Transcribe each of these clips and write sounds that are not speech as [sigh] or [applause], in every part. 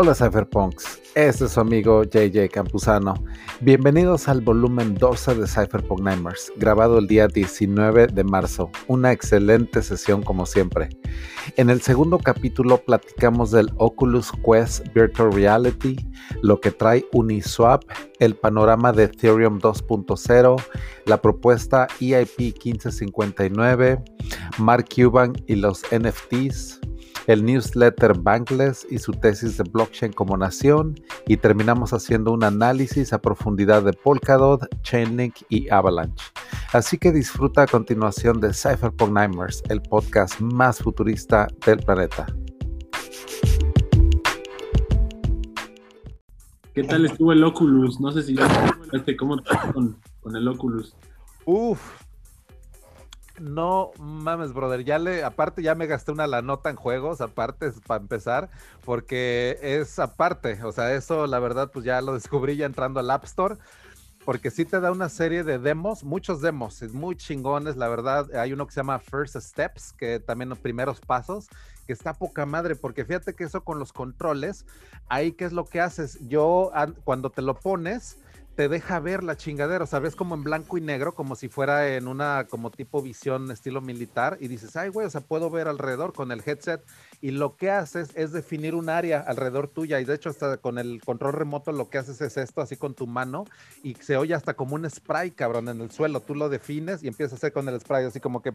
Hola Cypherpunks, este es su amigo JJ Campuzano. Bienvenidos al volumen 12 de Cypherpunk Nightmares, grabado el día 19 de marzo. Una excelente sesión como siempre. En el segundo capítulo platicamos del Oculus Quest Virtual Reality, lo que trae Uniswap, el panorama de Ethereum 2.0, la propuesta EIP 1559, Mark Cuban y los NFTs el newsletter Bankless y su tesis de blockchain como nación y terminamos haciendo un análisis a profundidad de Polkadot, Chainlink y Avalanche. Así que disfruta a continuación de Cypherpunk Nightmares, el podcast más futurista del planeta. ¿Qué tal estuvo el Oculus? No sé si ya cómo con, con el Oculus. Uf, no mames, brother. Ya le, aparte, ya me gasté una la nota en juegos, aparte, para empezar, porque es aparte. O sea, eso la verdad, pues ya lo descubrí ya entrando al App Store. Porque sí te da una serie de demos, muchos demos, es muy chingones, la verdad. Hay uno que se llama First Steps, que también los primeros pasos, que está poca madre, porque fíjate que eso con los controles, ahí qué es lo que haces. Yo, cuando te lo pones, te deja ver la chingadera, sabes como en blanco y negro, como si fuera en una como tipo visión estilo militar y dices, ay güey, o sea, puedo ver alrededor con el headset y lo que haces es definir un área alrededor tuya y de hecho hasta con el control remoto lo que haces es esto así con tu mano y se oye hasta como un spray, cabrón, en el suelo, tú lo defines y empiezas a hacer con el spray así como que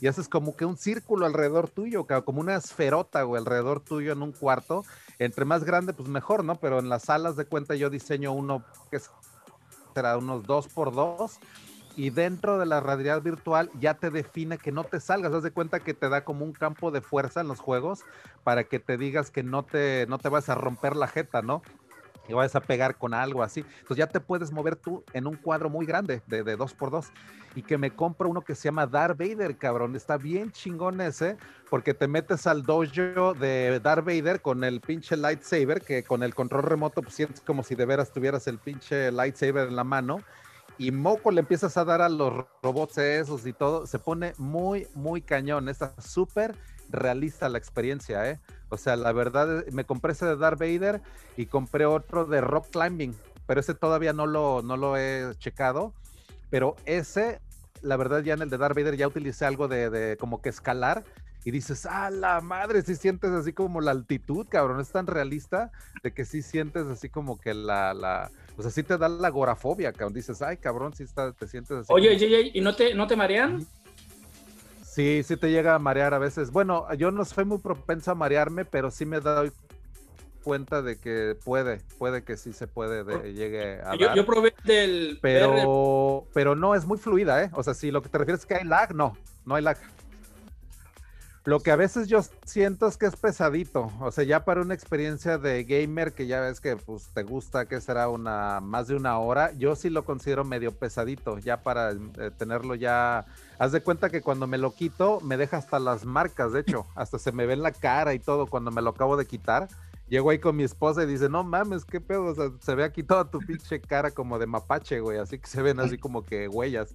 y haces como que un círculo alrededor tuyo, como una esferota, alrededor tuyo en un cuarto. Entre más grande, pues mejor, ¿no? Pero en las salas de cuenta yo diseño uno que será unos dos por dos y dentro de la realidad virtual ya te define que no te salgas. Haz de cuenta que te da como un campo de fuerza en los juegos para que te digas que no te, no te vas a romper la jeta, ¿no? Y vayas a pegar con algo así. Entonces ya te puedes mover tú en un cuadro muy grande de, de dos por dos. Y que me compro uno que se llama Darth Vader, cabrón. Está bien chingón ese, porque te metes al dojo de Darth Vader con el pinche lightsaber, que con el control remoto pues sientes como si de veras tuvieras el pinche lightsaber en la mano. Y moco le empiezas a dar a los robots esos y todo. Se pone muy, muy cañón. Está súper realista la experiencia, ¿eh? O sea, la verdad, me compré ese de Darth Vader y compré otro de Rock Climbing, pero ese todavía no lo, no lo he checado. Pero ese, la verdad, ya en el de Darth Vader ya utilicé algo de, como que escalar y dices, ah, la madre, si sientes así como la altitud, cabrón, es tan realista de que sí sientes así como que la, la, o sea, sí te da la agorafobia, cabrón, dices, ay, cabrón, sí está, te sientes así. Oye, JJ, ¿y no te, no te marean? Sí, sí te llega a marear a veces. Bueno, yo no soy muy propenso a marearme, pero sí me doy cuenta de que puede, puede que sí se puede, de, llegue a yo, yo probé del... Pero, pero no, es muy fluida, ¿eh? O sea, si lo que te refieres es que hay lag, no, no hay lag. Lo que a veces yo siento es que es pesadito, o sea, ya para una experiencia de gamer que ya ves que pues te gusta que será una más de una hora, yo sí lo considero medio pesadito, ya para eh, tenerlo ya, haz de cuenta que cuando me lo quito me deja hasta las marcas, de hecho, hasta se me ve en la cara y todo cuando me lo acabo de quitar. Llego ahí con mi esposa y dice, no mames, qué pedo, o sea, se ve aquí toda tu pinche cara como de mapache, güey, así que se ven así como que huellas.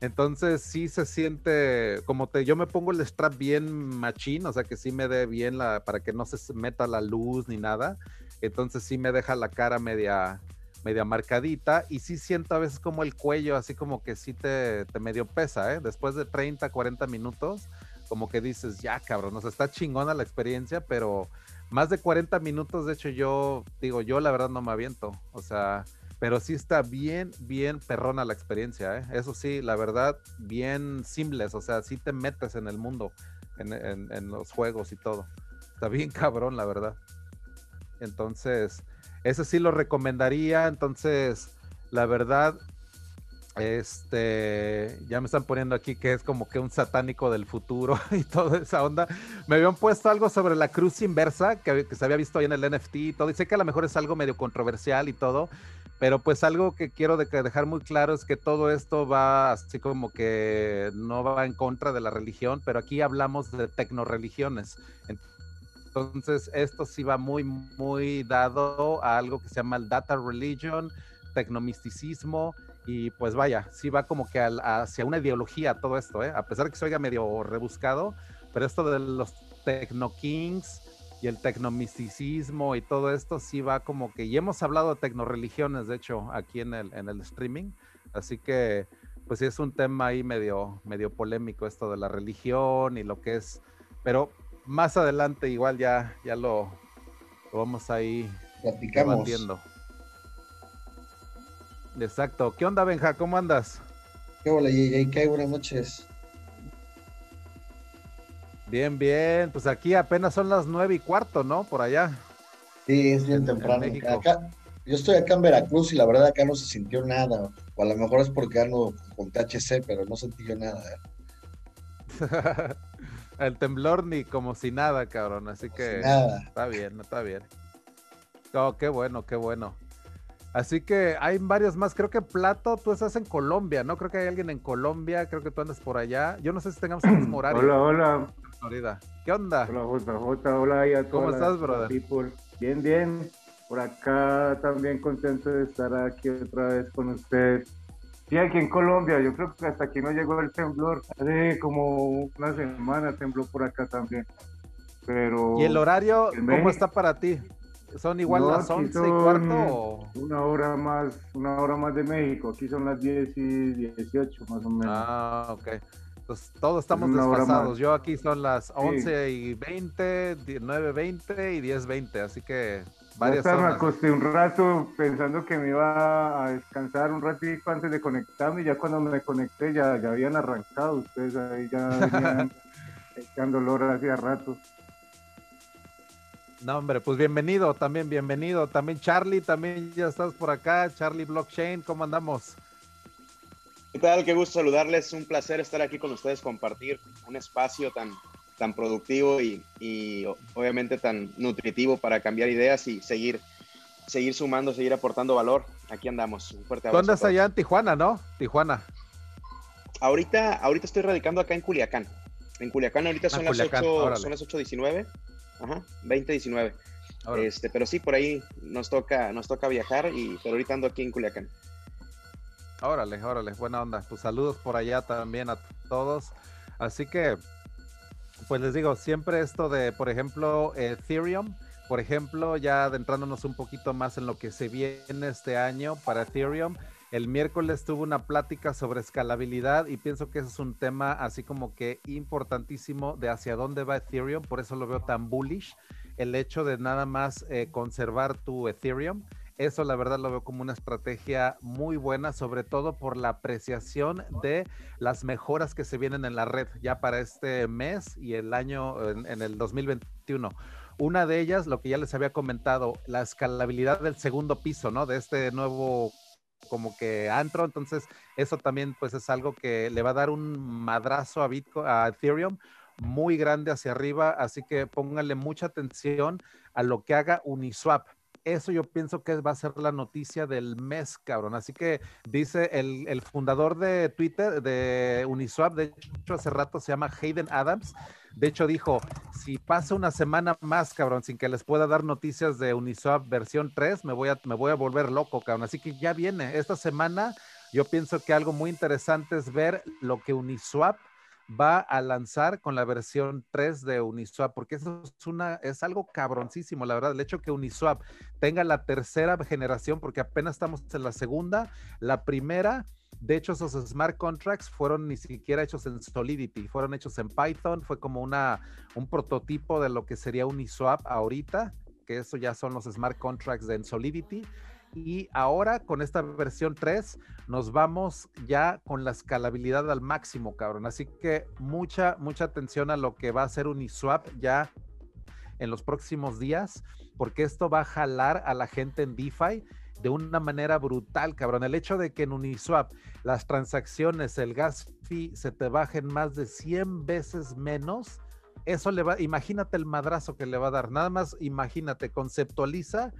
Entonces sí se siente como te, yo me pongo el strap bien machín, o sea que sí me dé bien la, para que no se meta la luz ni nada. Entonces sí me deja la cara media, media marcadita y sí siento a veces como el cuello así como que sí te, te medio pesa, ¿eh? Después de 30, 40 minutos, como que dices, ya cabrón, o sea, está chingona la experiencia, pero más de 40 minutos, de hecho yo digo, yo la verdad no me aviento, o sea, pero sí está bien, bien perrona la experiencia, ¿eh? Eso sí, la verdad, bien simples, o sea, sí te metes en el mundo, en, los juegos y todo. Está bien cabrón, la verdad. Entonces, ese sí lo recomendaría, entonces, la verdad, este, ya me están poniendo aquí que es como que un satánico del futuro [laughs] y toda esa onda. Me habían puesto algo sobre la cruz inversa que, que se había visto ahí en el NFT y todo. Dice que a lo mejor es algo medio controversial y todo, pero pues algo que quiero dejar muy claro es que todo esto va así como que no va en contra de la religión, pero aquí hablamos de tecnoreligiones. Entonces esto sí va muy, muy dado a algo que se llama el data religion, tecnomisticismo, y pues vaya, sí va como que hacia una ideología todo esto, ¿eh? a pesar de que se oiga medio rebuscado, pero esto de los techno kings y el tecnomisticismo y todo esto sí va como que, y hemos hablado de tecnoreligiones, de hecho, aquí en el, en el streaming, así que pues sí es un tema ahí medio, medio polémico esto de la religión y lo que es, pero más adelante igual ya, ya lo, vamos ahí platicamos. Exacto. ¿Qué onda, Benja? ¿Cómo andas? ¿Qué hola, JJ? Buenas noches. Bien, bien. Pues aquí apenas son las nueve y cuarto, ¿no? Por allá. Sí, es bien temprano. Acá, yo estoy acá en Veracruz y la verdad acá no se sintió nada. O a lo mejor es porque ando con THC, pero no sentí yo nada. [laughs] El temblor ni como si nada, cabrón. Así que nada. está bien, está bien. Oh, qué bueno, qué bueno. Así que hay varios más. Creo que Plato, tú estás en Colombia, ¿no? Creo que hay alguien en Colombia. Creo que tú andas por allá. Yo no sé si tengamos el mismo [clears throat] horario. Hola, hola. Florida. ¿Qué onda? Hola, JJ. Hola, y a ¿Cómo estás, brother? Bien, bien. Por acá también contento de estar aquí otra vez con usted. Sí, aquí en Colombia. Yo creo que hasta aquí no llegó el temblor. Hace como una semana tembló por acá también. Pero. ¿Y el horario cómo está para ti? ¿Son igual las 11 y cuarto? O... Una hora más, una hora más de México. Aquí son las 10 y 18 más o menos. Ah, ok. Entonces todos estamos desfasados. Yo aquí son las 11 y 20, 9, 20 y 10, 20. Así que varias horas. Me acosté un rato pensando que me iba a descansar un ratito antes de conectarme. Y ya cuando me conecté ya, ya habían arrancado. Ustedes ahí ya [laughs] venían echando olor hacía rato. No, hombre, pues bienvenido, también bienvenido. También Charlie, también ya estás por acá. Charlie Blockchain, ¿cómo andamos? ¿Qué tal? Qué gusto saludarles. Un placer estar aquí con ustedes, compartir un espacio tan, tan productivo y, obviamente tan nutritivo para cambiar ideas y seguir, seguir sumando, seguir aportando valor. Aquí andamos. Un fuerte abrazo. ¿Dónde estás allá en Tijuana, no? Tijuana. Ahorita, ahorita estoy radicando acá en Culiacán. En Culiacán ahorita ah, son, las 8, son las 8.19 Ajá, 2019. Este, pero sí, por ahí nos toca, nos toca viajar, y, pero ahorita ando aquí en Culiacán. Órale, órale, buena onda. Pues saludos por allá también a todos. Así que, pues les digo, siempre esto de, por ejemplo, Ethereum, por ejemplo, ya adentrándonos un poquito más en lo que se viene este año para Ethereum, el miércoles tuve una plática sobre escalabilidad y pienso que ese es un tema así como que importantísimo de hacia dónde va Ethereum, por eso lo veo tan bullish, el hecho de nada más eh, conservar tu Ethereum. Eso la verdad lo veo como una estrategia muy buena, sobre todo por la apreciación de las mejoras que se vienen en la red ya para este mes y el año en, el 2021. Una de ellas, lo que ya les había comentado, la escalabilidad del segundo piso, ¿no? De este nuevo como que antro, entonces eso también pues es algo que le va a dar un madrazo a Bitcoin, a Ethereum muy grande hacia arriba, así que pónganle mucha atención a lo que haga Uniswap. Eso yo pienso que va a ser la noticia del mes, cabrón. Así que dice el, el fundador de Twitter, de Uniswap, de hecho hace rato se llama Hayden Adams, de hecho, dijo, si pasa una semana más, cabrón, sin que les pueda dar noticias de Uniswap versión 3, me voy a, me voy a volver loco, cabrón. Así que ya viene. Esta semana yo pienso que algo muy interesante es ver lo que Uniswap va a lanzar con la versión 3 de Uniswap, porque eso es, una, algo cabroncísimo, la verdad. El hecho que Uniswap tenga la tercera generación, porque apenas estamos en la segunda, la primera de hecho, esos smart contracts fueron ni siquiera hechos en Solidity, fueron hechos en Python, fue como una, un prototipo de lo que sería Uniswap ahorita, que eso ya son los smart contracts de Solidity. Y ahora con esta versión 3 nos vamos ya con la escalabilidad al máximo, cabrón. Así que mucha, mucha atención a lo que va a ser Uniswap ya en los próximos días, porque esto va a jalar a la gente en DeFi de una manera brutal, cabrón. El hecho de que en Uniswap las transacciones, el gas fee se te bajen más de 100 veces menos, eso le va, imagínate el madrazo que le va a dar. Nada más imagínate, conceptualiza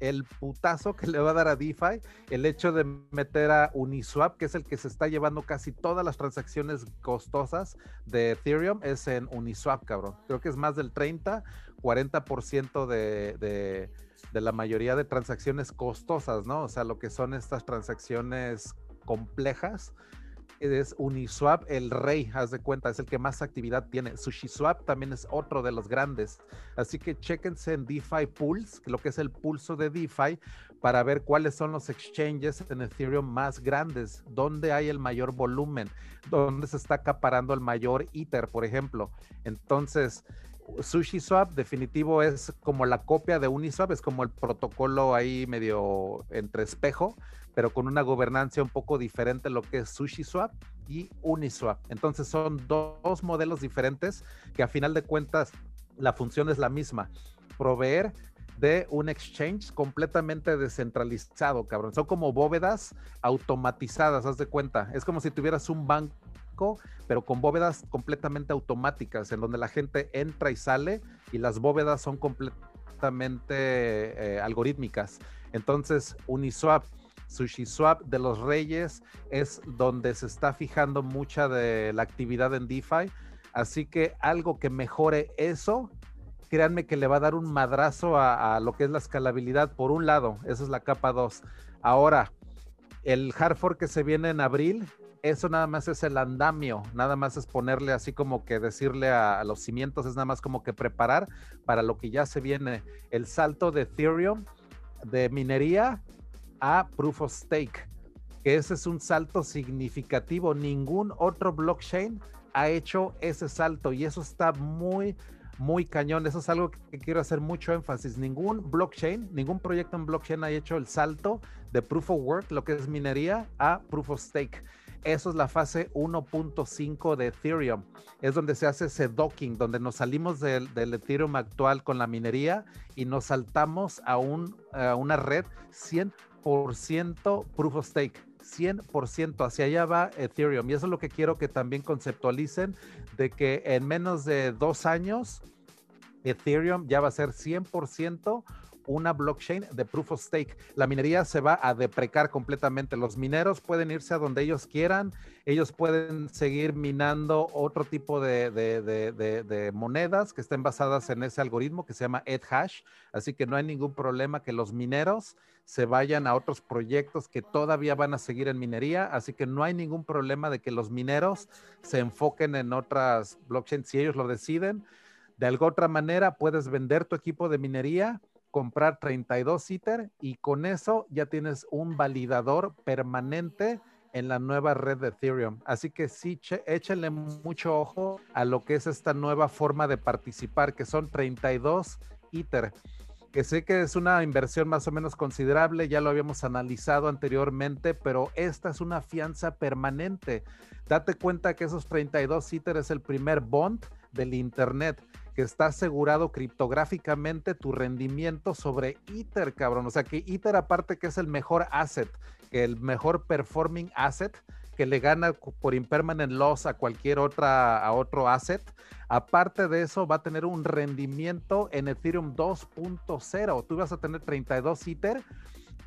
el putazo que le va a dar a DeFi el hecho de meter a Uniswap, que es el que se está llevando casi todas las transacciones costosas de Ethereum, es en Uniswap, cabrón. Creo que es más del 30, 40% de, de de la mayoría de transacciones costosas, ¿no? O sea, lo que son estas transacciones complejas, es Uniswap el rey, haz de cuenta, es el que más actividad tiene. SushiSwap también es otro de los grandes. Así que chequense en DeFi Pulse, lo que es el pulso de DeFi, para ver cuáles son los exchanges en Ethereum más grandes, dónde hay el mayor volumen, dónde se está acaparando el mayor Ether, por ejemplo. Entonces, SushiSwap definitivo es como la copia de Uniswap, es como el protocolo ahí medio entre espejo, pero con una gobernanza un poco diferente lo que es SushiSwap y Uniswap. Entonces son dos modelos diferentes que a final de cuentas la función es la misma, proveer de un exchange completamente descentralizado, cabrón. Son como bóvedas automatizadas, haz de cuenta. Es como si tuvieras un banco, pero con bóvedas completamente automáticas, en donde la gente entra y sale y las bóvedas son completamente eh, algorítmicas. Entonces, Uniswap SushiSwap de los Reyes es donde se está fijando mucha de la actividad en DeFi. Así que algo que mejore eso, créanme que le va a dar un madrazo a, lo que es la escalabilidad. Por un lado, esa es la capa 2. Ahora, el hard fork que se viene en abril, eso nada más es el andamio, nada más es ponerle así como que decirle a, a, los cimientos, es nada más como que preparar para lo que ya se viene. El salto de Ethereum de minería a Proof of Stake, que ese es un salto significativo. Ningún otro blockchain ha hecho ese salto y eso está muy, muy cañón. Eso es algo que quiero hacer mucho énfasis. Ningún blockchain, ningún proyecto en blockchain ha hecho el salto de Proof of Work, lo que es minería, a Proof of Stake. Eso es la fase 1.5 de Ethereum. Es donde se hace ese docking, donde nos salimos del, Ethereum actual con la minería y nos saltamos a, un, a una red 100 ciento proof of stake. 100% hacia allá va Ethereum. Y eso es lo que quiero que también conceptualicen, de que en menos de dos años, Ethereum ya va a ser 100% una blockchain de proof of stake. La minería se va a deprecar completamente. Los mineros pueden irse a donde ellos quieran. Ellos pueden seguir minando otro tipo de, monedas que estén basadas en ese algoritmo que se llama EdHash. Así que no hay ningún problema que los mineros se vayan a otros proyectos que todavía van a seguir en minería. Así que no hay ningún problema de que los mineros se enfoquen en otras blockchains si ellos lo deciden. De alguna otra manera, puedes vender tu equipo de minería comprar 32 ITER y con eso ya tienes un validador permanente en la nueva red de Ethereum. Así que sí, échenle mucho ojo a lo que es esta nueva forma de participar, que son 32 ITER, que sé que es una inversión más o menos considerable, ya lo habíamos analizado anteriormente, pero esta es una fianza permanente. Date cuenta que esos 32 ITER es el primer bond del Internet que está asegurado criptográficamente tu rendimiento sobre Ether, cabrón. O sea que Ether aparte que es el mejor asset, el mejor performing asset que le gana por impermanent loss a cualquier otra a otro asset. Aparte de eso va a tener un rendimiento en Ethereum 2.0. Tú vas a tener 32 Ether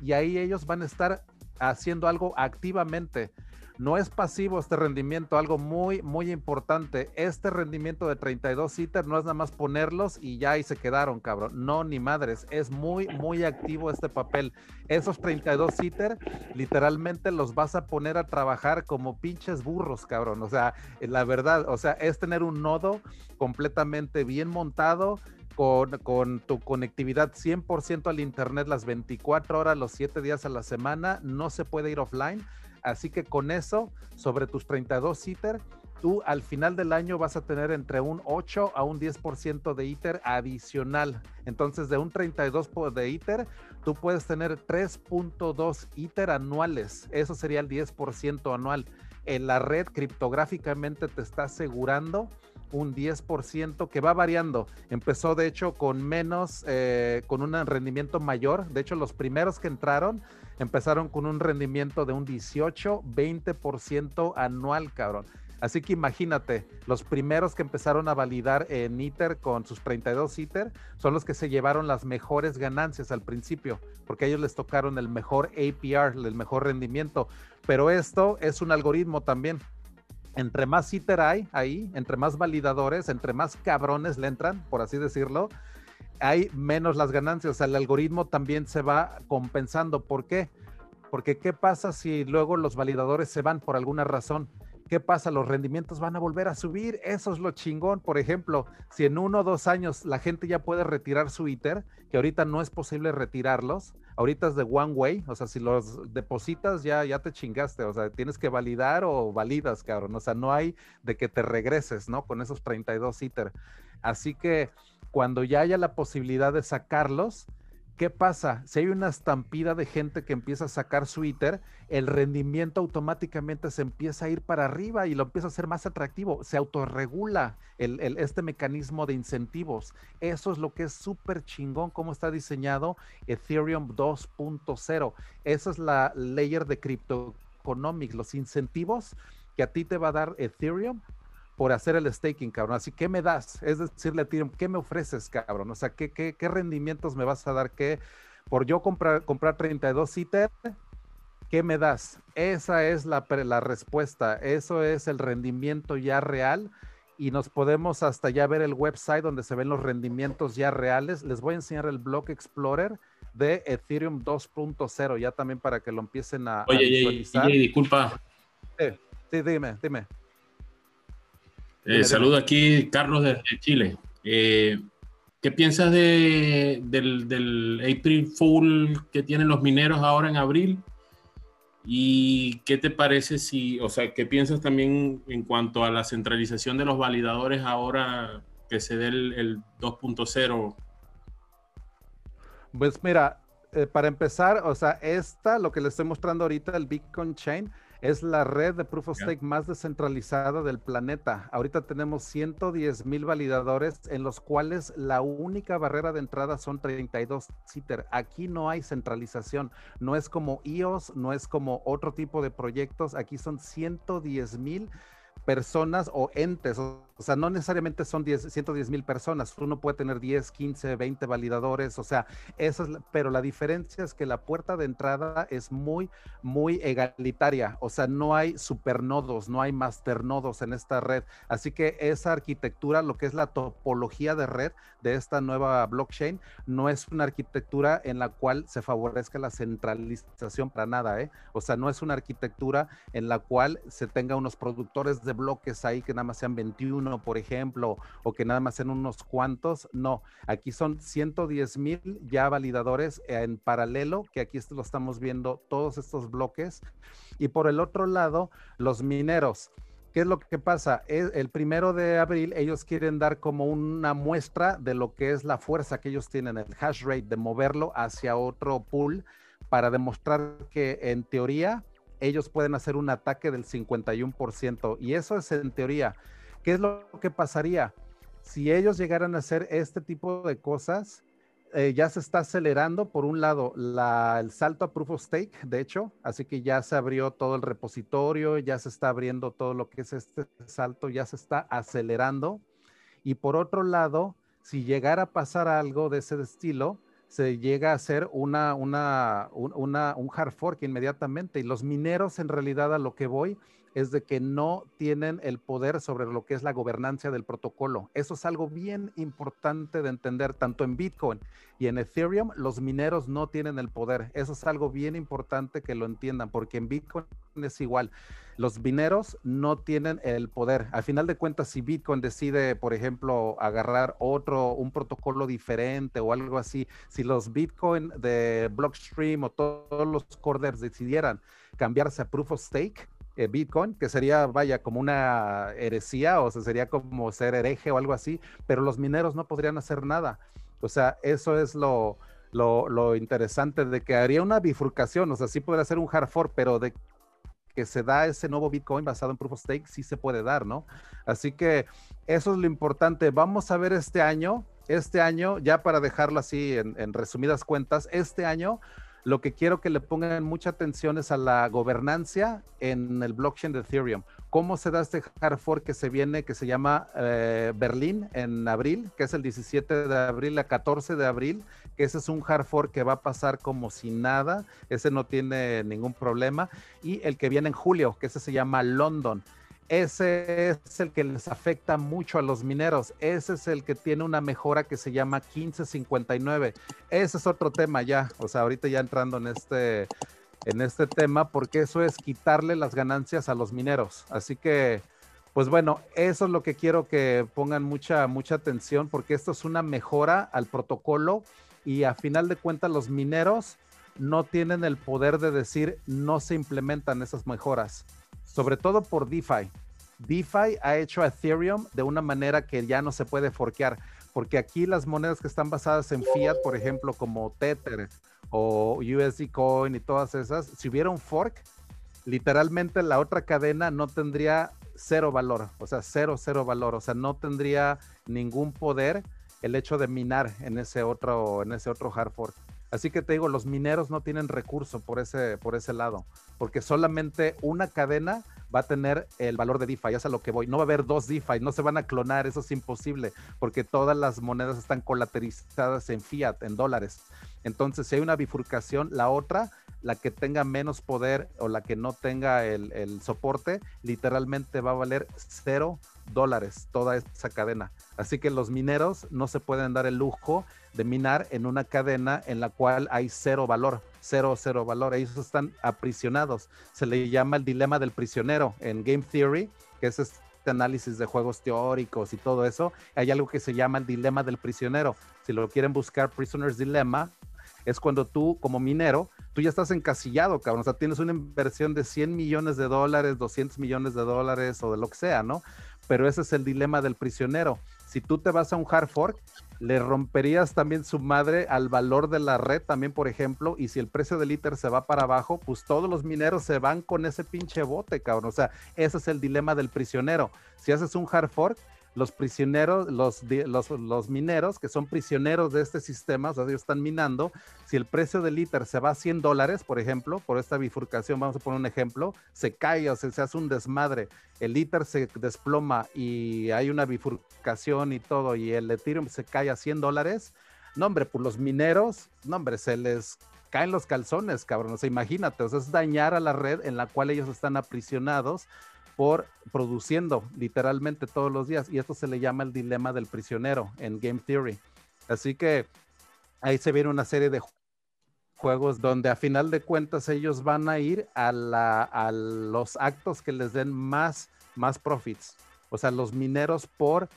y ahí ellos van a estar haciendo algo activamente. No es pasivo este rendimiento, algo muy, muy importante. Este rendimiento de 32 ITER no es nada más ponerlos y ya ahí se quedaron, cabrón. No, ni madres. Es muy, muy activo este papel. Esos 32 ITER, literalmente los vas a poner a trabajar como pinches burros, cabrón. O sea, la verdad, o sea, es tener un nodo completamente bien montado. Con, con, tu conectividad 100% al Internet las 24 horas, los 7 días a la semana, no se puede ir offline. Así que con eso, sobre tus 32 ITER, tú al final del año vas a tener entre un 8 a un 10% de ITER adicional. Entonces, de un 32 de ITER, tú puedes tener 3.2 ITER anuales. Eso sería el 10% anual. En la red criptográficamente te está asegurando un 10% que va variando. Empezó de hecho con menos, eh, con un rendimiento mayor. De hecho, los primeros que entraron empezaron con un rendimiento de un 18, 20% anual, cabrón. Así que imagínate, los primeros que empezaron a validar en ITER con sus 32 ITER son los que se llevaron las mejores ganancias al principio, porque ellos les tocaron el mejor APR, el mejor rendimiento. Pero esto es un algoritmo también. Entre más ITER hay ahí, entre más validadores, entre más cabrones le entran, por así decirlo, hay menos las ganancias. O sea, el algoritmo también se va compensando. ¿Por qué? Porque ¿qué pasa si luego los validadores se van por alguna razón? ¿Qué pasa? Los rendimientos van a volver a subir. Eso es lo chingón. Por ejemplo, si en uno o dos años la gente ya puede retirar su ITER, que ahorita no es posible retirarlos, ahorita es de one way, o sea, si los depositas ya, ya te chingaste, o sea, tienes que validar o validas, cabrón. O sea, no hay de que te regreses, ¿no? Con esos 32 ITER. Así que cuando ya haya la posibilidad de sacarlos, ¿Qué pasa? Si hay una estampida de gente que empieza a sacar su ITER, el rendimiento automáticamente se empieza a ir para arriba y lo empieza a hacer más atractivo. Se autorregula este mecanismo de incentivos. Eso es lo que es súper chingón, cómo está diseñado Ethereum 2.0. Esa es la layer de Economics, los incentivos que a ti te va a dar Ethereum por hacer el staking, cabrón. Así, ¿qué me das? Es decirle a Ethereum, ¿qué me ofreces, cabrón? O sea, ¿qué, qué, qué rendimientos me vas a dar? ¿Qué, por yo comprar, comprar 32 ITER, ¿qué me das? Esa es la, la respuesta. Eso es el rendimiento ya real. Y nos podemos hasta ya ver el website donde se ven los rendimientos ya reales. Les voy a enseñar el Block Explorer de Ethereum 2.0, ya también para que lo empiecen a, Oye, visualizar. Oye, disculpa. sí, dime, dime. Eh, saludo aquí, Carlos de Chile. Eh, ¿Qué piensas de, del, April Fool que tienen los mineros ahora en abril? ¿Y qué te parece si, o sea, qué piensas también en cuanto a la centralización de los validadores ahora que se dé el, 2.0? Pues mira, eh, para empezar, o sea, esta, lo que les estoy mostrando ahorita, el Bitcoin Chain, es la red de Proof of Stake más descentralizada del planeta. Ahorita tenemos 110 mil validadores en los cuales la única barrera de entrada son 32 CITER. Aquí no hay centralización. No es como IOS, no es como otro tipo de proyectos. Aquí son 110 mil personas o entes, o, sea, no necesariamente son 10, 110 mil personas, uno puede tener 10, 15, 20 validadores, o sea, eso es, pero la diferencia es que la puerta de entrada es muy, muy egalitaria, o sea, no hay supernodos, no hay masternodos en esta red, así que esa arquitectura, lo que es la topología de red de esta nueva blockchain, no es una arquitectura en la cual se favorezca la centralización para nada, ¿eh? O sea, no es una arquitectura en la cual se tenga unos productores de bloques ahí que nada más sean 21, por ejemplo, o que nada más sean unos cuantos. No, aquí son 110 mil ya validadores en paralelo, que aquí lo estamos viendo todos estos bloques. Y por el otro lado, los mineros. ¿Qué es lo que pasa? El primero de abril ellos quieren dar como una muestra de lo que es la fuerza que ellos tienen, el hash rate, de moverlo hacia otro pool para demostrar que en teoría ellos pueden hacer un ataque del 51%. Y eso es en teoría. ¿Qué es lo que pasaría? Si ellos llegaran a hacer este tipo de cosas, eh, ya se está acelerando, por un lado, el salto a Proof of Stake, de hecho, así que ya se abrió todo el repositorio, ya se está abriendo todo lo que es este salto, ya se está acelerando. Y por otro lado, si llegara a pasar algo de ese estilo, se llega a hacer una, un hard fork inmediatamente. Y los mineros, en realidad, a lo que voy es de que no tienen el poder sobre lo que es la gobernanza del protocolo. Eso es algo bien importante de entender, tanto en Bitcoin y en Ethereum, los mineros no tienen el poder. Eso es algo bien importante que lo entiendan, porque en Bitcoin es igual. Los mineros no tienen el poder. Al final de cuentas, si Bitcoin decide, por ejemplo, agarrar otro, un protocolo diferente o algo así, si los Bitcoin de Blockstream o todos los corders decidieran cambiarse a Proof of Stake, eh, Bitcoin, que sería, vaya, como una heresía, o sea, sería como ser hereje o algo así, pero los mineros no podrían hacer nada. O sea, eso es lo, lo, interesante de que haría una bifurcación, o sea, sí podría ser un hard fork, pero de que se da ese nuevo Bitcoin basado en Proof of Stake, sí se puede dar, ¿no? Así que eso es lo importante. Vamos a ver este año, este año, ya para dejarlo así en resumidas cuentas, este año lo que quiero que le pongan mucha atención es a la gobernancia en el blockchain de Ethereum. ¿Cómo se da este hard fork que se viene, que se llama eh, Berlín en abril, que es el 17 de abril a 14 de abril? Que ese es un hard fork que va a pasar como si nada, ese no tiene ningún problema. Y el que viene en julio, que ese se llama London ese es el que les afecta mucho a los mineros. Ese es el que tiene una mejora que se llama 1559. Ese es otro tema ya. O sea, ahorita ya entrando en este, en este tema, porque eso es quitarle las ganancias a los mineros. Así que, pues bueno, eso es lo que quiero que pongan mucha, mucha atención, porque esto es una mejora al protocolo y a final de cuentas los mineros no tienen el poder de decir no se implementan esas mejoras, sobre todo por DeFi. DeFi ha hecho Ethereum de una manera que ya no se puede forquear, porque aquí las monedas que están basadas en fiat, por ejemplo, como Tether o USD Coin y todas esas, si hubiera un fork, literalmente la otra cadena no tendría cero valor, o sea, cero, cero valor, o sea, no tendría ningún poder el hecho de minar en ese otro, en ese otro hard fork. Así que te digo, los mineros no tienen recurso por ese, por ese lado, porque solamente una cadena va a tener el valor de DeFi, ya es a lo que voy. No va a haber dos DeFi, no se van a clonar, eso es imposible, porque todas las monedas están colaterizadas en fiat, en dólares. Entonces, si hay una bifurcación, la otra, la que tenga menos poder o la que no tenga el, el soporte, literalmente va a valer cero dólares toda esa cadena. Así que los mineros no se pueden dar el lujo de minar en una cadena en la cual hay cero valor, cero, cero valor. Ellos están aprisionados. Se le llama el dilema del prisionero en Game Theory, que es este análisis de juegos teóricos y todo eso. Hay algo que se llama el dilema del prisionero. Si lo quieren buscar, Prisoner's Dilemma, es cuando tú como minero, tú ya estás encasillado, cabrón. O sea, tienes una inversión de 100 millones de dólares, 200 millones de dólares o de lo que sea, ¿no? Pero ese es el dilema del prisionero. Si tú te vas a un hard fork, le romperías también su madre al valor de la red también, por ejemplo, y si el precio del ITER se va para abajo, pues todos los mineros se van con ese pinche bote, cabrón. O sea, ese es el dilema del prisionero. Si haces un hard fork, los prisioneros, los, los, mineros que son prisioneros de este sistema, o sea, ellos están minando, si el precio del ITER se va a 100 dólares, por ejemplo, por esta bifurcación, vamos a poner un ejemplo, se cae o se, se hace un desmadre, el ITER se desploma y hay una bifurcación y todo, y el Ethereum se cae a 100 dólares, no hombre, pues los mineros, no hombre, se les caen los calzones, cabrón, o sea, imagínate, o sea, es dañar a la red en la cual ellos están aprisionados por produciendo literalmente todos los días. Y esto se le llama el dilema del prisionero en Game Theory. Así que ahí se viene una serie de juegos donde a final de cuentas ellos van a ir a, la, a los actos que les den más, más profits. O sea, los mineros por,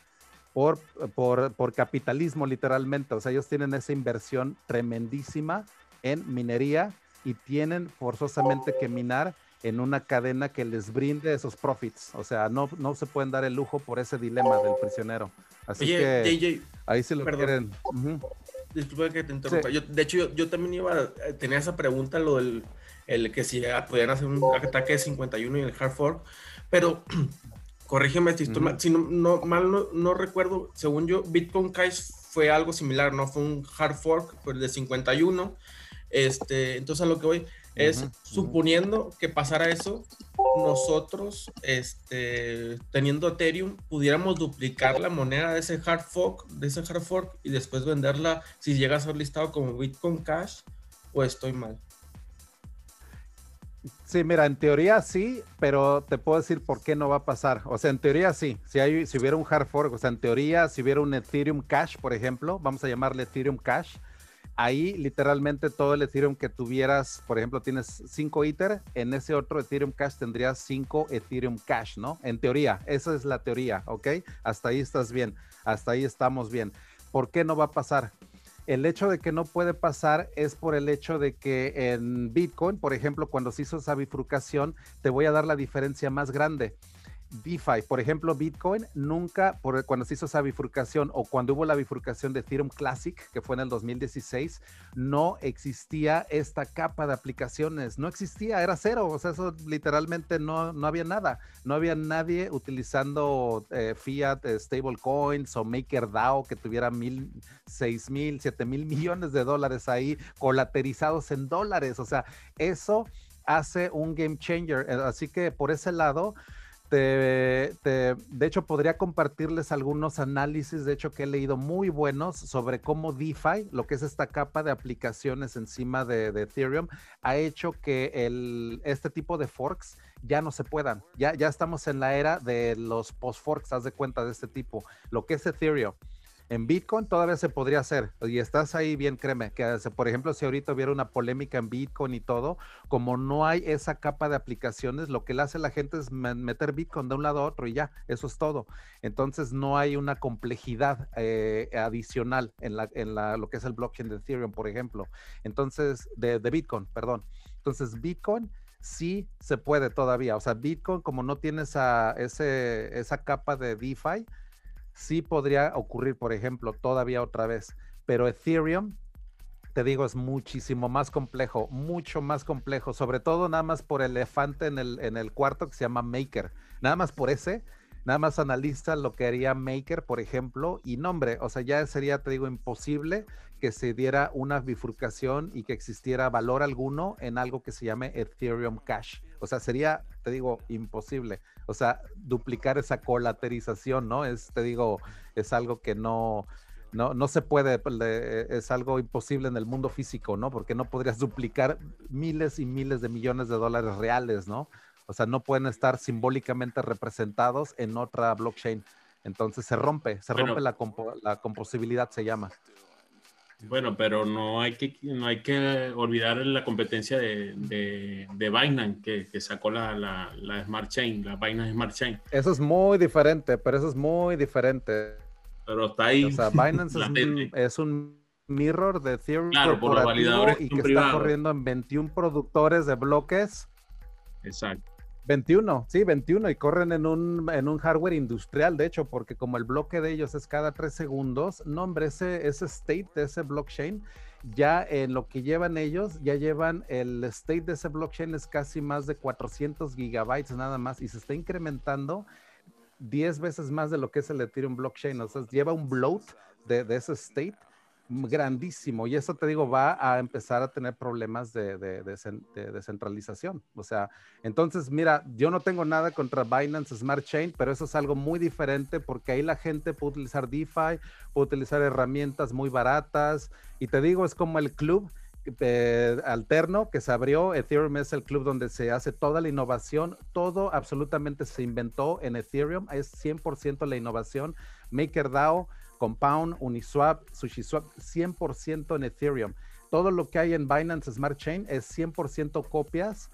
por, por, por capitalismo literalmente. O sea, ellos tienen esa inversión tremendísima en minería y tienen forzosamente que minar en una cadena que les brinde esos profits. O sea, no, no se pueden dar el lujo por ese dilema del prisionero. Así que ahí sí lo quieren. Disculpa que te interrumpa. de hecho, yo, también iba a tener esa pregunta, lo del el que si podían hacer un ataque de 51 y el hard fork, pero [clears throat] corrígeme si, si no, mal no, recuerdo, según yo, Bitcoin Cash fue algo similar, no fue un hard fork, pues de 51. Este, entonces a lo que voy, es suponiendo que pasara eso, nosotros, este, teniendo Ethereum, pudiéramos duplicar la moneda de ese hard fork, de ese hard fork y después venderla si llega a ser listado como Bitcoin Cash, o estoy mal. Sí, mira, en teoría sí, pero te puedo decir por qué no va a pasar. O sea, en teoría sí. Si, hay, si hubiera un hard fork, o sea, en teoría, si hubiera un Ethereum Cash, por ejemplo, vamos a llamarle Ethereum Cash, ahí literalmente todo el Ethereum que tuvieras, por ejemplo, tienes 5 Ether, en ese otro Ethereum Cash tendrías 5 Ethereum Cash, ¿no? En teoría, esa es la teoría, ¿ok? Hasta ahí estás bien, hasta ahí estamos bien. ¿Por qué no va a pasar? El hecho de que no puede pasar es por el hecho de que en Bitcoin, por ejemplo, cuando se hizo esa bifurcación, te voy a dar la diferencia más grande. DeFi, por ejemplo, Bitcoin nunca, cuando se hizo esa bifurcación o cuando hubo la bifurcación de Ethereum Classic, que fue en el 2016, no existía esta capa de aplicaciones, no existía, era cero, o sea, eso literalmente no, no había nada, no había nadie utilizando eh, fiat, eh, stablecoins o MakerDAO que tuviera mil, seis mil, siete mil millones de dólares ahí colaterizados en dólares, o sea, eso hace un game changer, eh, así que por ese lado, de hecho, podría compartirles algunos análisis, de hecho, que he leído muy buenos sobre cómo DeFi, lo que es esta capa de aplicaciones encima de, Ethereum, ha hecho que este tipo de forks ya no se puedan. Ya, ya estamos en la era de los post-forks, haz de cuenta de este tipo. Lo que es Ethereum. En Bitcoin todavía se podría hacer y estás ahí bien, créeme, que por ejemplo si ahorita hubiera una polémica en Bitcoin y todo, como no hay esa capa de aplicaciones, lo que le hace la gente es meter Bitcoin de un lado a otro y ya, eso es todo. Entonces no hay una complejidad eh, adicional en, la, en la, lo que es el blockchain de Ethereum, por ejemplo. Entonces, de, Bitcoin, perdón. Entonces Bitcoin sí se puede todavía. O sea, Bitcoin como no tiene esa, ese, esa capa de DeFi, sí podría ocurrir, por ejemplo, todavía otra vez, pero Ethereum, te digo, es muchísimo más complejo, mucho más complejo, sobre todo nada más por el elefante en el, en el cuarto que se llama Maker, nada más por ese, nada más analiza lo que haría Maker, por ejemplo, y nombre, o sea, ya sería, te digo, imposible que se diera una bifurcación y que existiera valor alguno en algo que se llame Ethereum Cash. O sea, sería, te digo, imposible. O sea, duplicar esa colaterización, ¿no? Es, te digo, es algo que no, no, no se puede, pues, es algo imposible en el mundo físico, ¿no? Porque no podrías duplicar miles y miles de millones de dólares reales, ¿no? O sea, no pueden estar simbólicamente representados en otra blockchain. Entonces se rompe, se rompe la, la composibilidad, se llama. Bueno, pero no hay que, no hay que olvidar la competencia de, de, de Binance que, sacó la, la, Smart Chain, la Binance Smart Chain. Eso es muy diferente, pero eso es muy diferente. Pero está ahí. O sea, Binance es, un, mirror de Ethereum claro, por los validadores y que está corriendo en 21 productores de bloques. Exacto. 21, sí, 21 y corren en un, en un hardware industrial, de hecho, porque como el bloque de ellos es cada tres segundos, no, hombre, ese, ese state de ese blockchain, ya en lo que llevan ellos, ya llevan el state de ese blockchain es casi más de 400 gigabytes nada más y se está incrementando 10 veces más de lo que es el Ethereum blockchain, o sea, lleva un bloat de, de ese state grandísimo y eso te digo va a empezar a tener problemas de, de. O sea, entonces mira, yo no tengo nada contra Binance Smart Chain, pero eso es algo muy diferente porque ahí la gente puede utilizar DeFi, puede utilizar herramientas muy baratas y te digo, es como el club eh, alterno que se abrió. Ethereum es el club donde se hace toda la innovación. Todo absolutamente se inventó en Ethereum. Es 100% la innovación. MakerDAO Compound, Uniswap, SushiSwap, 100% en Ethereum. Todo lo que hay en Binance Smart Chain es 100% copias,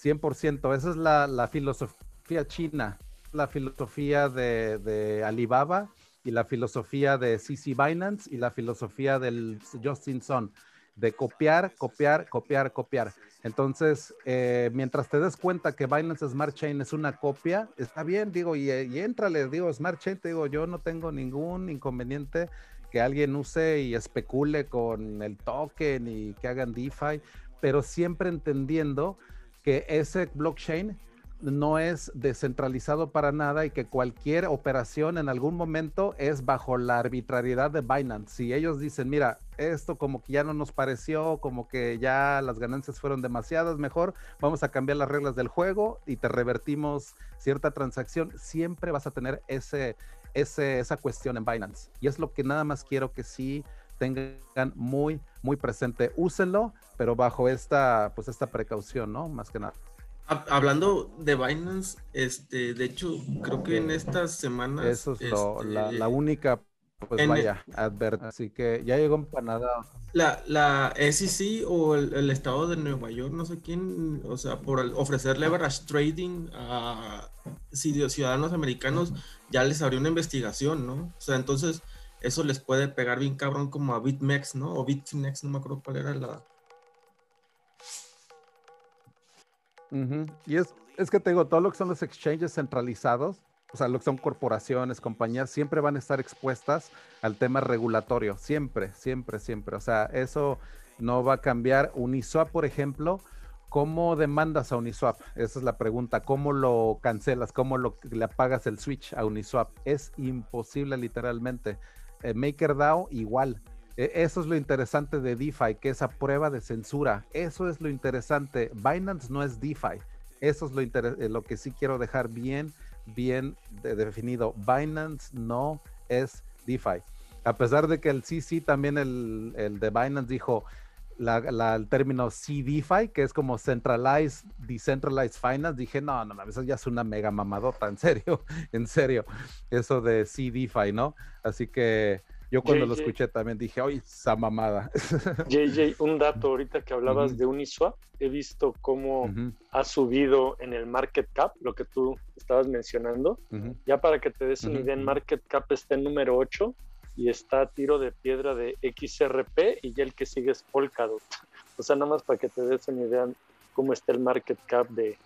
100%. Esa es la, filosofía china, la filosofía de, Alibaba y la filosofía de CC Binance y la filosofía del Justin Sun, de copiar, copiar, copiar, copiar. Entonces, eh, mientras te des cuenta que Binance Smart Chain es una copia, está bien, digo, y, y entrale, digo, Smart Chain, te digo, yo no tengo ningún inconveniente que alguien use y especule con el token y que hagan DeFi, pero siempre entendiendo que ese blockchain no es descentralizado para nada y que cualquier operación en algún momento es bajo la arbitrariedad de Binance. Si ellos dicen, mira, esto como que ya no nos pareció, como que ya las ganancias fueron demasiadas, mejor vamos a cambiar las reglas del juego y te revertimos cierta transacción, siempre vas a tener ese, ese, esa cuestión en Binance. Y es lo que nada más quiero que sí tengan muy, muy presente. Úsenlo, pero bajo esta, pues esta precaución, ¿no? Más que nada. Hablando de Binance, este, de hecho, creo que en estas semanas. Eso es la, este, única, pues vaya, advert. Así que ya llegó en Canadá. La, la SEC o el, estado de Nueva York, no sé quién, o sea, por ofrecer leverage trading a ciudadanos americanos, ya les abrió una investigación, ¿no? O sea, entonces eso les puede pegar bien cabrón como a BitMEX, ¿no? O BitFinex, no me acuerdo cuál era la, Y es, es que te digo, todo lo que son los exchanges centralizados, o sea, lo que son corporaciones, compañías, siempre van a estar expuestas al tema regulatorio, siempre, siempre, siempre. O sea, eso no va a cambiar. Uniswap, por ejemplo, ¿cómo demandas a Uniswap? Esa es la pregunta. ¿Cómo lo cancelas? ¿Cómo lo, le apagas el switch a Uniswap? Es imposible literalmente. Eh, MakerDAO igual. E, eso es lo interesante de DeFi, que esa prueba de censura. Eso es lo interesante. Binance no es DeFi. Eso es lo, eh, lo que sí quiero dejar bien, bien definido. Binance no es DeFi. A pesar de que el CC también, el, el de Binance dijo la, el término CDFI, que es como Centralized, Decentralized Finance, dije, no, no, eso ya es una mega mamadota, en serio, [laughs] en serio, eso de CDFI, ¿no? Así que Yo cuando lo escuché también dije, ¡ay, esa mamada! [laughs] JJ, un dato ahorita que hablabas de Uniswap, he visto cómo ha subido en el market cap, lo que tú estabas mencionando. Ya para que te des una idea, en market cap está en número 8 y está a tiro de piedra de XRP y ya el que sigue es Polkadot. [laughs] O sea, nada más para que te des una idea cómo está el market cap de,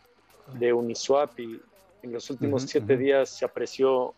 de Uniswap y en los últimos siete días se apreció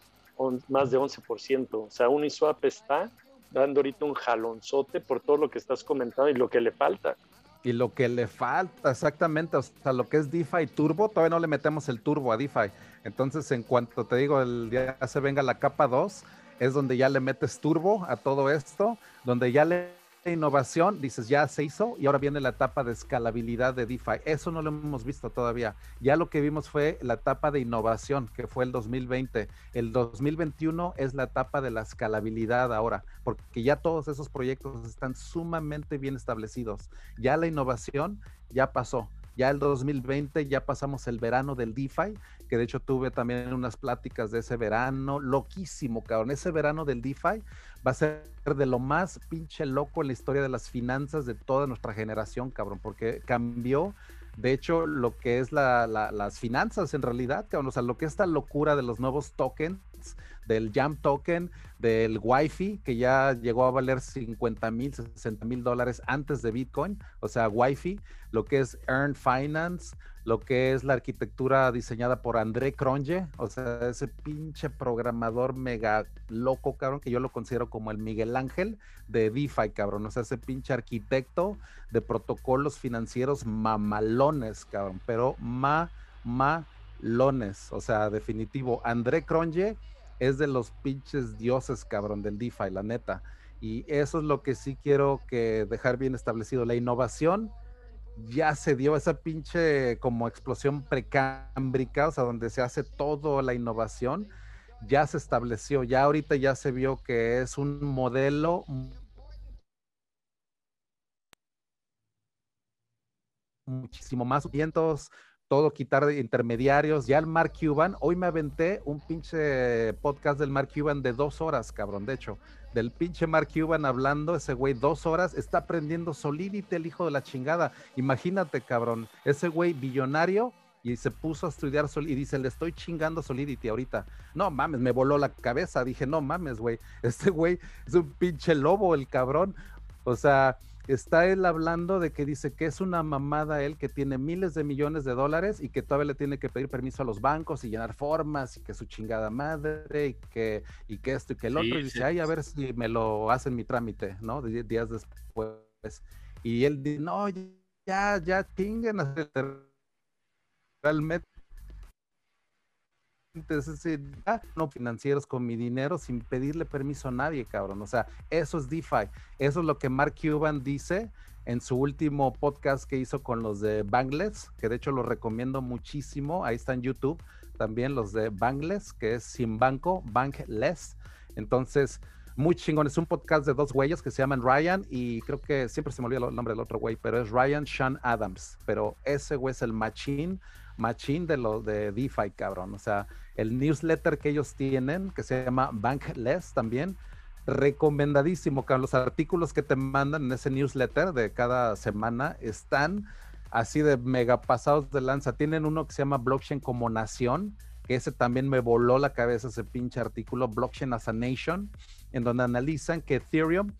más de 11%. O sea, Uniswap está dando ahorita un jalonzote por todo lo que estás comentando y lo que le falta. Y lo que le falta, exactamente, o sea, lo que es DeFi Turbo, todavía no le metemos el turbo a DeFi. Entonces, en cuanto te digo, el día se venga la capa 2, es donde ya le metes turbo a todo esto, donde ya le innovación, dices, ya se hizo y ahora viene la etapa de escalabilidad de DeFi. Eso no lo hemos visto todavía. Ya lo que vimos fue la etapa de innovación, que fue el 2020. El 2021 es la etapa de la escalabilidad ahora, porque ya todos esos proyectos están sumamente bien establecidos. Ya la innovación ya pasó. Ya el 2020 ya pasamos el verano del DeFi, que de hecho tuve también unas pláticas de ese verano, loquísimo, cabrón. Ese verano del DeFi va a ser de lo más pinche loco en la historia de las finanzas de toda nuestra generación, cabrón, porque cambió de hecho, lo que es las finanzas en realidad, cabrón, o sea, lo que es esta locura de los nuevos tokens, del Jam Token, del Wi-Fi, que ya llegó a valer 50 mil, 60 mil dólares antes de Bitcoin, o sea, Wi-Fi, lo que es Earn Finance, lo que es la arquitectura diseñada por André Cronje, o sea, ese pinche programador mega loco, cabrón, que yo lo considero como el Miguel Ángel de DeFi, cabrón, o sea, ese pinche arquitecto de protocolos financieros mamalones, cabrón, pero mamalones, o sea, definitivo. André Cronje es de los pinches dioses, cabrón, del DeFi, la neta. Y eso es lo que sí quiero que dejar bien establecido. La innovación ya se dio esa pinche como explosión precámbrica, o sea, donde se hace toda la innovación, ya se estableció, ya ahorita ya se vio que es un modelo muchísimo más vientos, todo quitar de intermediarios. Ya el Mark Cuban, hoy me aventé un pinche podcast del Mark Cuban de dos horas, cabrón. De hecho, del pinche Mark Cuban hablando, ese güey dos horas, está aprendiendo Solidity, el hijo de la chingada. Imagínate, cabrón, ese güey billonario y se puso a estudiar Solidity y dice, le estoy chingando Solidity ahorita. No mames, me voló la cabeza. Dije, no mames, güey, [laughs] este güey es un pinche lobo, el cabrón. O sea, está él hablando de que dice que es una mamada él que tiene miles de millones de dólares y que todavía le tiene que pedir permiso a los bancos y llenar formas y que su chingada madre y que, y que esto y que el otro. Y dice, ay, a ver si me lo hacen mi trámite, ¿no? Días después. Y él dice, no, ya, ya chinguen realmente no financieros con mi dinero sin pedirle permiso a nadie, cabrón. O sea, eso es DeFi. Eso es lo que Mark Cuban dice en su último podcast que hizo con los de Bangles, que de hecho lo recomiendo muchísimo. Ahí está en YouTube también los de Bangles, que es sin banco, Bankless. Entonces, muy chingón. Es un podcast de dos güeyes que se llaman Ryan y creo que siempre se me olvida el nombre del otro güey, pero es Ryan Sean Adams. Pero ese güey es el machín machine de lo de DeFi, cabrón. O sea, el newsletter que ellos tienen, que se llama Bankless también, recomendadísimo, cabrón. Los artículos que te mandan en ese newsletter de cada semana están así de mega pasados de lanza. Tienen uno que se llama Blockchain como Nación, que ese también me voló la cabeza ese pinche artículo, Blockchain as a Nation, en donde analizan que Ethereum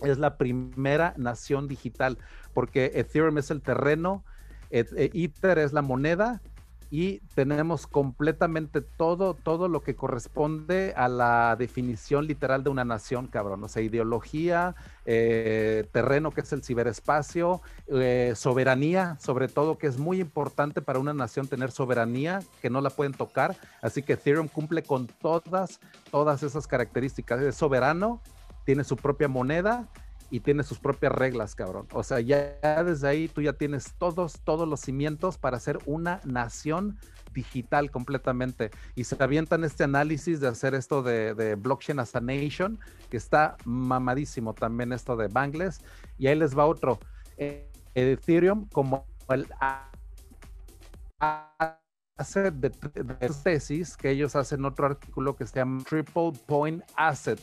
es la primera nación digital, porque Ethereum es el terreno, Ether es la moneda y tenemos completamente todo, todo lo que corresponde a la definición literal de una nación, cabrón. O sea, ideología, eh, terreno que es el ciberespacio, eh, soberanía, sobre todo, que es muy importante para una nación tener soberanía, que no la pueden tocar. Así que Ethereum cumple con todas, todas esas características. Es soberano, tiene su propia moneda y tiene sus propias reglas, cabrón. O sea, ya desde ahí tú ya tienes todos, todos los cimientos para ser una nación digital completamente. Y se avientan este análisis de hacer esto de, blockchain as a nation, que está mamadísimo también esto de Bangles. Y ahí les va otro. Eh, Ethereum como el asset de, de tesis que ellos hacen otro artículo que se llama Triple Point Asset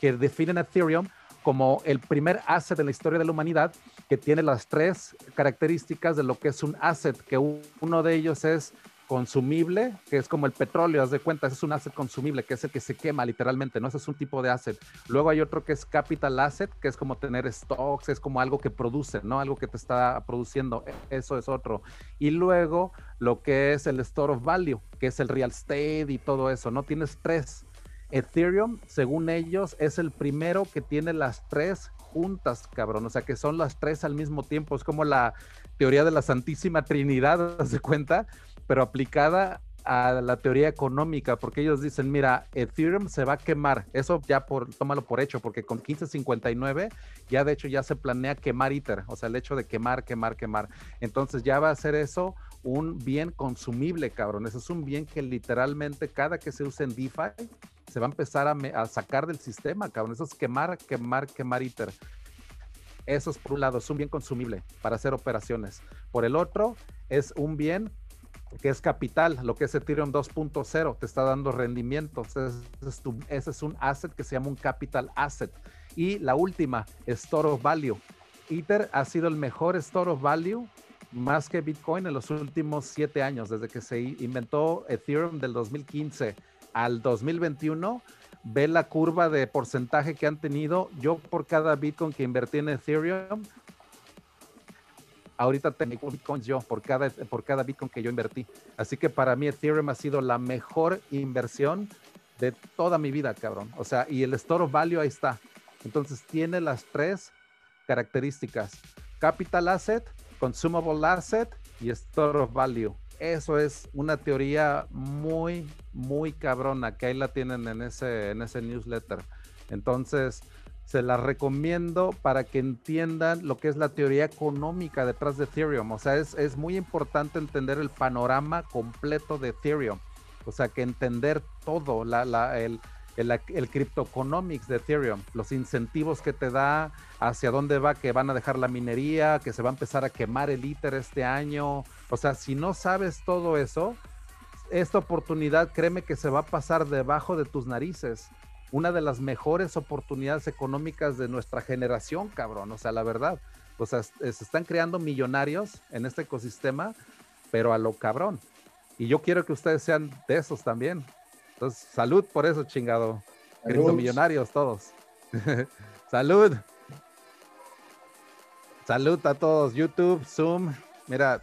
que definen Ethereum como el primer asset en la historia de la humanidad que tiene las tres características de lo que es un asset, que uno de ellos es consumible, que es como el petróleo, haz de cuenta, es un asset consumible, que es el que se quema literalmente, ¿no? Ese es un tipo de asset. Luego hay otro que es capital asset, que es como tener stocks, es como algo que produce, ¿no? Algo que te está produciendo, e, eso es otro. Y luego lo que es el store of value, que es el real estate y todo eso, ¿no? Tienes tres. Ethereum, según ellos, es el primero que tiene las tres juntas, cabrón. O sea, que son las tres al mismo tiempo. Es como la teoría de la Santísima Trinidad, [laughs] ¿se cuenta? pero aplicada a la teoría económica, porque ellos dicen, mira, Ethereum se va a quemar, eso ya por, tómalo por hecho, porque con 1559 ya de hecho ya se planea quemar Ether, o sea, el hecho de quemar, quemar, quemar. Entonces ya va a ser eso un bien consumible, cabrón. Eso es un bien que literalmente cada que se use en DeFi se va a empezar a, a sacar del sistema, cabrón. Eso es quemar, quemar, quemar Ether. Eso es por un lado, es un bien consumible para hacer operaciones. Por el otro, es un bien que es capital, lo que es Ethereum 2.0, te está dando rendimientos. Ese es, un asset que se llama un capital asset. Y la última, store of value. Ether ha sido el mejor store of value más que Bitcoin en los últimos siete años, desde que se inventó Ethereum del 2015 al 2021. Ve la curva de porcentaje que han tenido. Yo por cada Bitcoin que invertí en Ethereum, ahorita tengo bitcoins yo por cada, por cada bitcoin que yo invertí. Así que para mí Ethereum ha sido la mejor inversión de toda mi vida, cabrón. O sea, y el store of value ahí está. Entonces tiene las tres características. Capital asset, consumable asset y store of value. Eso es una teoría muy, muy cabrona que ahí la tienen en ese, en ese newsletter. Entonces, se la recomiendo para que entiendan lo que es la teoría económica detrás de Ethereum. O sea, es, muy importante entender el panorama completo de Ethereum. O sea, que entender todo, la, la, el, el, el de Ethereum, los incentivos que te da, hacia dónde va, que van a dejar la minería, que se va a empezar a quemar el ITER este año. O sea, si no sabes todo eso, esta oportunidad, créeme que se va a pasar debajo de tus narices una de las mejores oportunidades económicas de nuestra generación, cabrón. O sea, la verdad. O sea, se están creando millonarios en este ecosistema, pero a lo cabrón. Y yo quiero que ustedes sean de esos también. Entonces, salud por eso, chingado. millonarios todos. [laughs] salud. Salud a todos. YouTube, Zoom. Mira,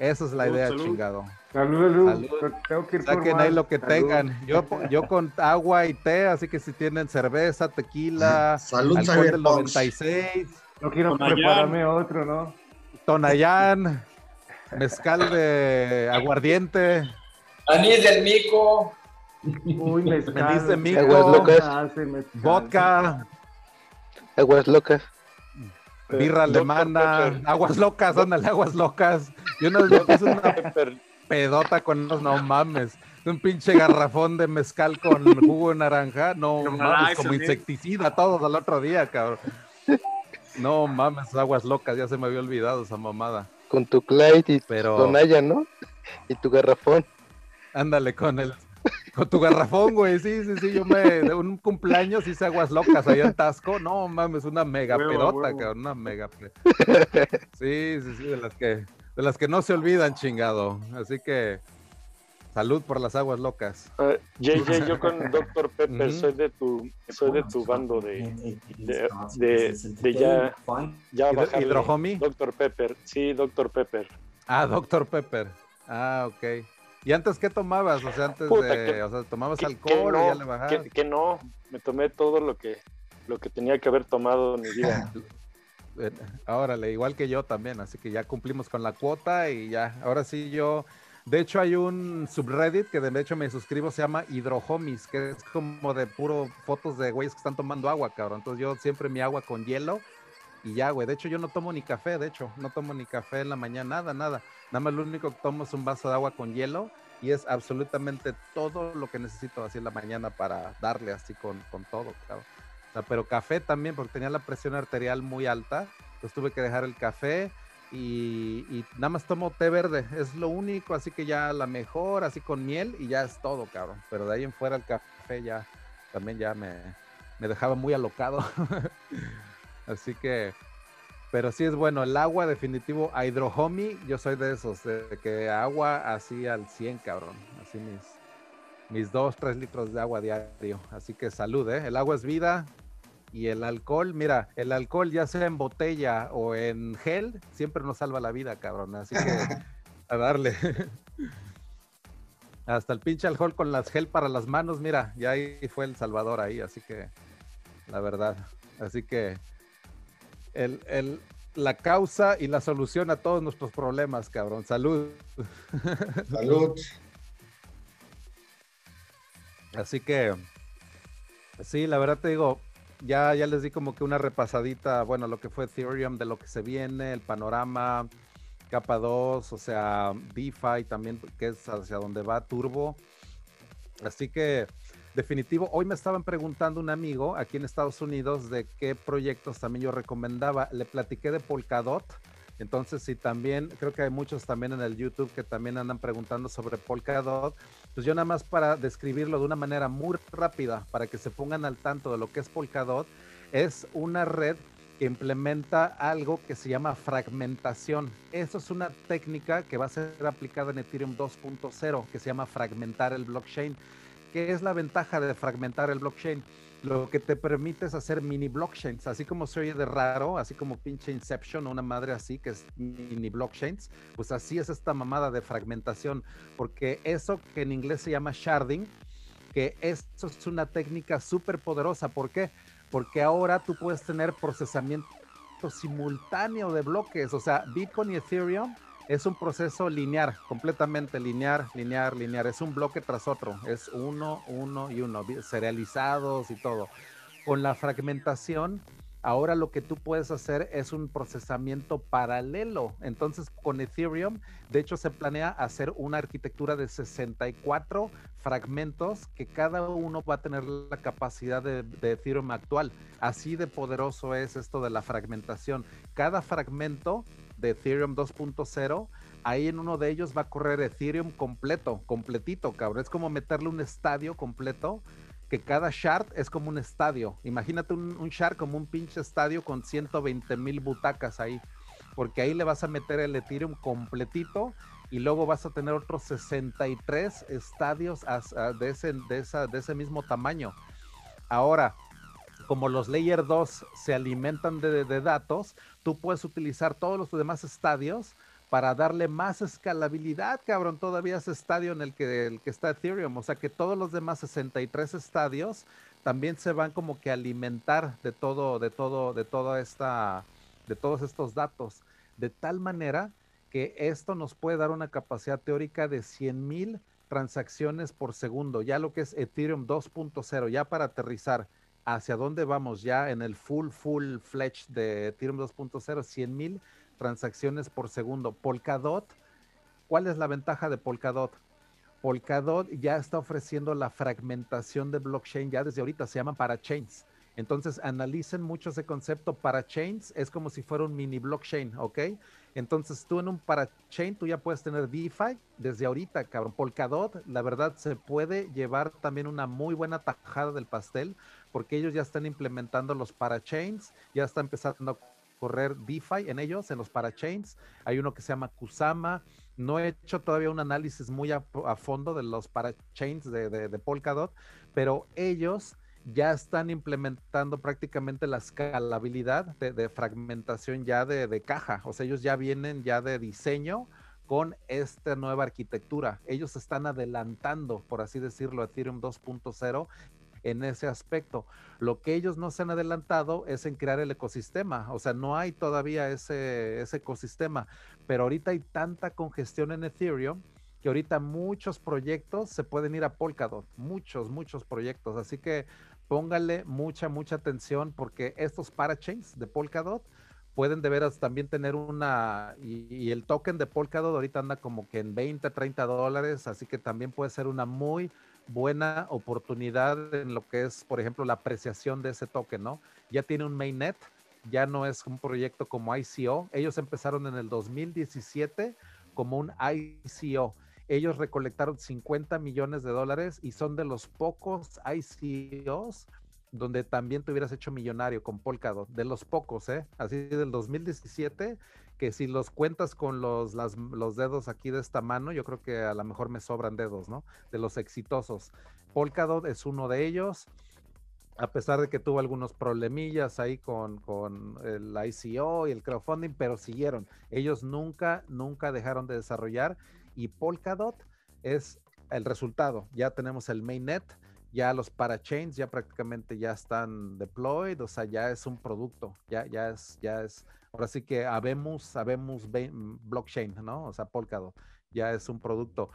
esa es la idea, chingado. Salud, Tengo que ir Saquen ahí lo que tengan. Yo, yo con agua y té, así que si tienen cerveza, tequila, Salud, alcohol del 96. No quiero prepararme otro, ¿no? Tonayán, mezcal de aguardiente. Anís del mico. Uy, mezcal. Anís de mico. Aguas locas. Ah, vodka. Aguas locas. Birra alemana. Aguas locas, ándale, aguas locas. Yo no vez me una pedota con unos, no mames. Un pinche garrafón de mezcal con jugo de naranja. No mames, como insecticida todos al otro día, cabrón. No mames, aguas locas, ya se me había olvidado esa mamada. Con tu Clyde y Pero... con ella, ¿no? Y tu garrafón. Ándale, con el con tu garrafón, güey. Sí, sí, sí. Yo me. De un cumpleaños hice aguas locas allá en Tasco. No mames, una mega pedota, cabrón. Una mega Sí, sí, sí. De las que de las que no se olvidan, chingado. Así que salud por las aguas locas. Uh, ah, JJ, yo con [laughs] Dr. Pepper soy de tu soy de tu bando de de, de, ya ya bajarle. Dr. Pepper, sí, Dr. Pepper. Ah, Dr. Pepper. Ah, ok. ¿Y antes qué tomabas? O sea, antes de, o sea, tomabas alcohol o ya le bajabas. Que, no, me tomé todo lo que lo que tenía que haber tomado en mi vida. [laughs] Órale, igual que yo también, así que ya cumplimos con la cuota y ya, ahora sí yo, de hecho hay un subreddit que de hecho me suscribo, se llama Hidrohomies, que es como de puro fotos de güeyes que están tomando agua, cabrón, entonces yo siempre mi agua con hielo y ya, güey, de hecho yo no tomo ni café, de hecho, no tomo ni café en la mañana, nada, nada, nada más lo único que tomo es un vaso de agua con hielo y es absolutamente todo lo que necesito así en la mañana para darle así con, con todo, cabrón pero café también, porque tenía la presión arterial muy alta, entonces tuve que dejar el café y, nada más tomo té verde, es lo único, así que ya la mejor, así con miel y ya es todo, cabrón. Pero de ahí en fuera el café ya, también ya me, me dejaba muy alocado. [laughs] Así que, pero sí es bueno, el agua definitivo, hidrohomi, yo soy de esos, de que agua así al 100, cabrón, así mis, mis 2, 3 litros de agua diario. Así que salud, ¿eh? El agua es vida, y el alcohol, mira, el alcohol ya sea en botella o en gel, siempre nos salva la vida, cabrón. Así que [laughs] a darle. Hasta el pinche alcohol con las gel para las manos, mira, ya ahí fue el Salvador ahí, así que la verdad. Así que el, el, la causa y la solución a todos nuestros problemas, cabrón. Salud. Salud. Así que, sí, la verdad te digo, ya, ya les di como que una repasadita, bueno, lo que fue Ethereum, de lo que se viene, el panorama, capa 2, o sea, DeFi también, que es hacia donde va Turbo. Así que, definitivo, hoy me estaban preguntando un amigo aquí en Estados Unidos de qué proyectos también yo recomendaba. Le platiqué de Polkadot. Entonces, sí, también, creo que hay muchos también en el YouTube que también andan preguntando sobre Polkadot. Pues yo nada más para describirlo de una manera muy rápida, para que se pongan al tanto de lo que es Polkadot, es una red que implementa algo que se llama fragmentación. Eso es una técnica que va a ser aplicada en Ethereum 2.0, que se llama fragmentar el blockchain. ¿Qué es la ventaja de fragmentar el blockchain? lo que te permite es hacer mini blockchains, así como se oye de raro, así como pinche Inception o una madre así que es mini blockchains, pues así es esta mamada de fragmentación, porque eso que en inglés se llama sharding, que esto es una técnica súper poderosa, ¿por qué? Porque ahora tú puedes tener procesamiento simultáneo de bloques, o sea, Bitcoin y Ethereum es un proceso lineal, completamente lineal, lineal, lineal. Es un bloque tras otro. Es uno, uno y uno, serializados y todo. Con la fragmentación, ahora lo que tú puedes hacer es un procesamiento paralelo. Entonces, con Ethereum, de hecho, se planea hacer una arquitectura de 64 fragmentos que cada uno va a tener la capacidad de, de Ethereum actual. Así de poderoso es esto de la fragmentación. Cada fragmento de Ethereum 2.0, ahí en uno de ellos va a correr Ethereum completo, completito, cabrón. Es como meterle un estadio completo, que cada shard es como un estadio. Imagínate un, shard como un pinche estadio con 120 mil butacas ahí, porque ahí le vas a meter el Ethereum completito y luego vas a tener otros 63 estadios de, ese, de, esa, de ese mismo tamaño. Ahora, como los Layer 2 se alimentan de, datos, tú puedes utilizar todos los demás estadios para darle más escalabilidad, cabrón, todavía ese estadio en el que, el que está Ethereum. O sea que todos los demás 63 estadios también se van como que a alimentar de todo, de todo, de toda esta, de todos estos datos. De tal manera que esto nos puede dar una capacidad teórica de 100.000 transacciones por segundo, ya lo que es Ethereum 2.0, ya para aterrizar hacia dónde vamos ya en el full, full fledged de Ethereum 2.0, 100 mil transacciones por segundo. Polkadot, ¿cuál es la ventaja de Polkadot? Polkadot ya está ofreciendo la fragmentación de blockchain ya desde ahorita, se llama parachains. Entonces, analicen mucho ese concepto. Parachains es como si fuera un mini blockchain, ¿ok? Entonces, tú en un parachain, tú ya puedes tener DeFi desde ahorita, cabrón. Polkadot, la verdad, se puede llevar también una muy buena tajada del pastel, porque ellos ya están implementando los parachains, ya está empezando a correr DeFi en ellos, en los parachains. Hay uno que se llama Kusama. No he hecho todavía un análisis muy a, fondo de los parachains de, de, Polkadot, pero ellos ya están implementando prácticamente la escalabilidad de, fragmentación ya de, caja. O sea, ellos ya vienen ya de diseño con esta nueva arquitectura. Ellos están adelantando, por así decirlo, Ethereum 2.0 en ese aspecto. Lo que ellos no se han adelantado es en crear el ecosistema, o sea, no hay todavía ese, ese ecosistema, pero ahorita hay tanta congestión en Ethereum que ahorita muchos proyectos se pueden ir a Polkadot, muchos, muchos proyectos, así que póngale mucha, mucha atención porque estos parachains de Polkadot pueden de veras también tener una, y, el token de Polkadot ahorita anda como que en 20, 30 dólares, así que también puede ser una muy buena oportunidad en lo que es, por ejemplo, la apreciación de ese token, ¿no? Ya tiene un mainnet, ya no es un proyecto como ICO. Ellos empezaron en el 2017 como un ICO. Ellos recolectaron 50 millones de dólares y son de los pocos ICOs donde también te hubieras hecho millonario con Polkadot, de los pocos, ¿eh? Así del 2017, que si los cuentas con los, los dedos aquí de esta mano, yo creo que a lo mejor me sobran dedos, ¿no? De los exitosos. Polkadot es uno de ellos, a pesar de que tuvo algunos problemillas ahí con, con el ICO y el crowdfunding, pero siguieron. Ellos nunca, nunca dejaron de desarrollar y Polkadot es el resultado. Ya tenemos el mainnet ya los parachains ya prácticamente ya están deployed, o sea, ya es un producto, ya, ya es, ya es, ahora sí que habemos, sabemos blockchain, ¿no? O sea, Polkadot, ya es un producto.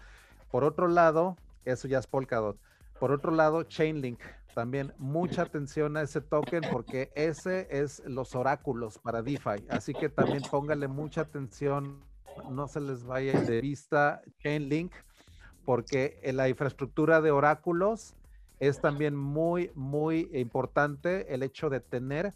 Por otro lado, eso ya es Polkadot. Por otro lado, Chainlink, también mucha [laughs] atención a ese token porque ese es los oráculos para DeFi, así que también póngale mucha atención, no se les vaya de vista Chainlink, porque la infraestructura de oráculos es también muy, muy importante el hecho de tener,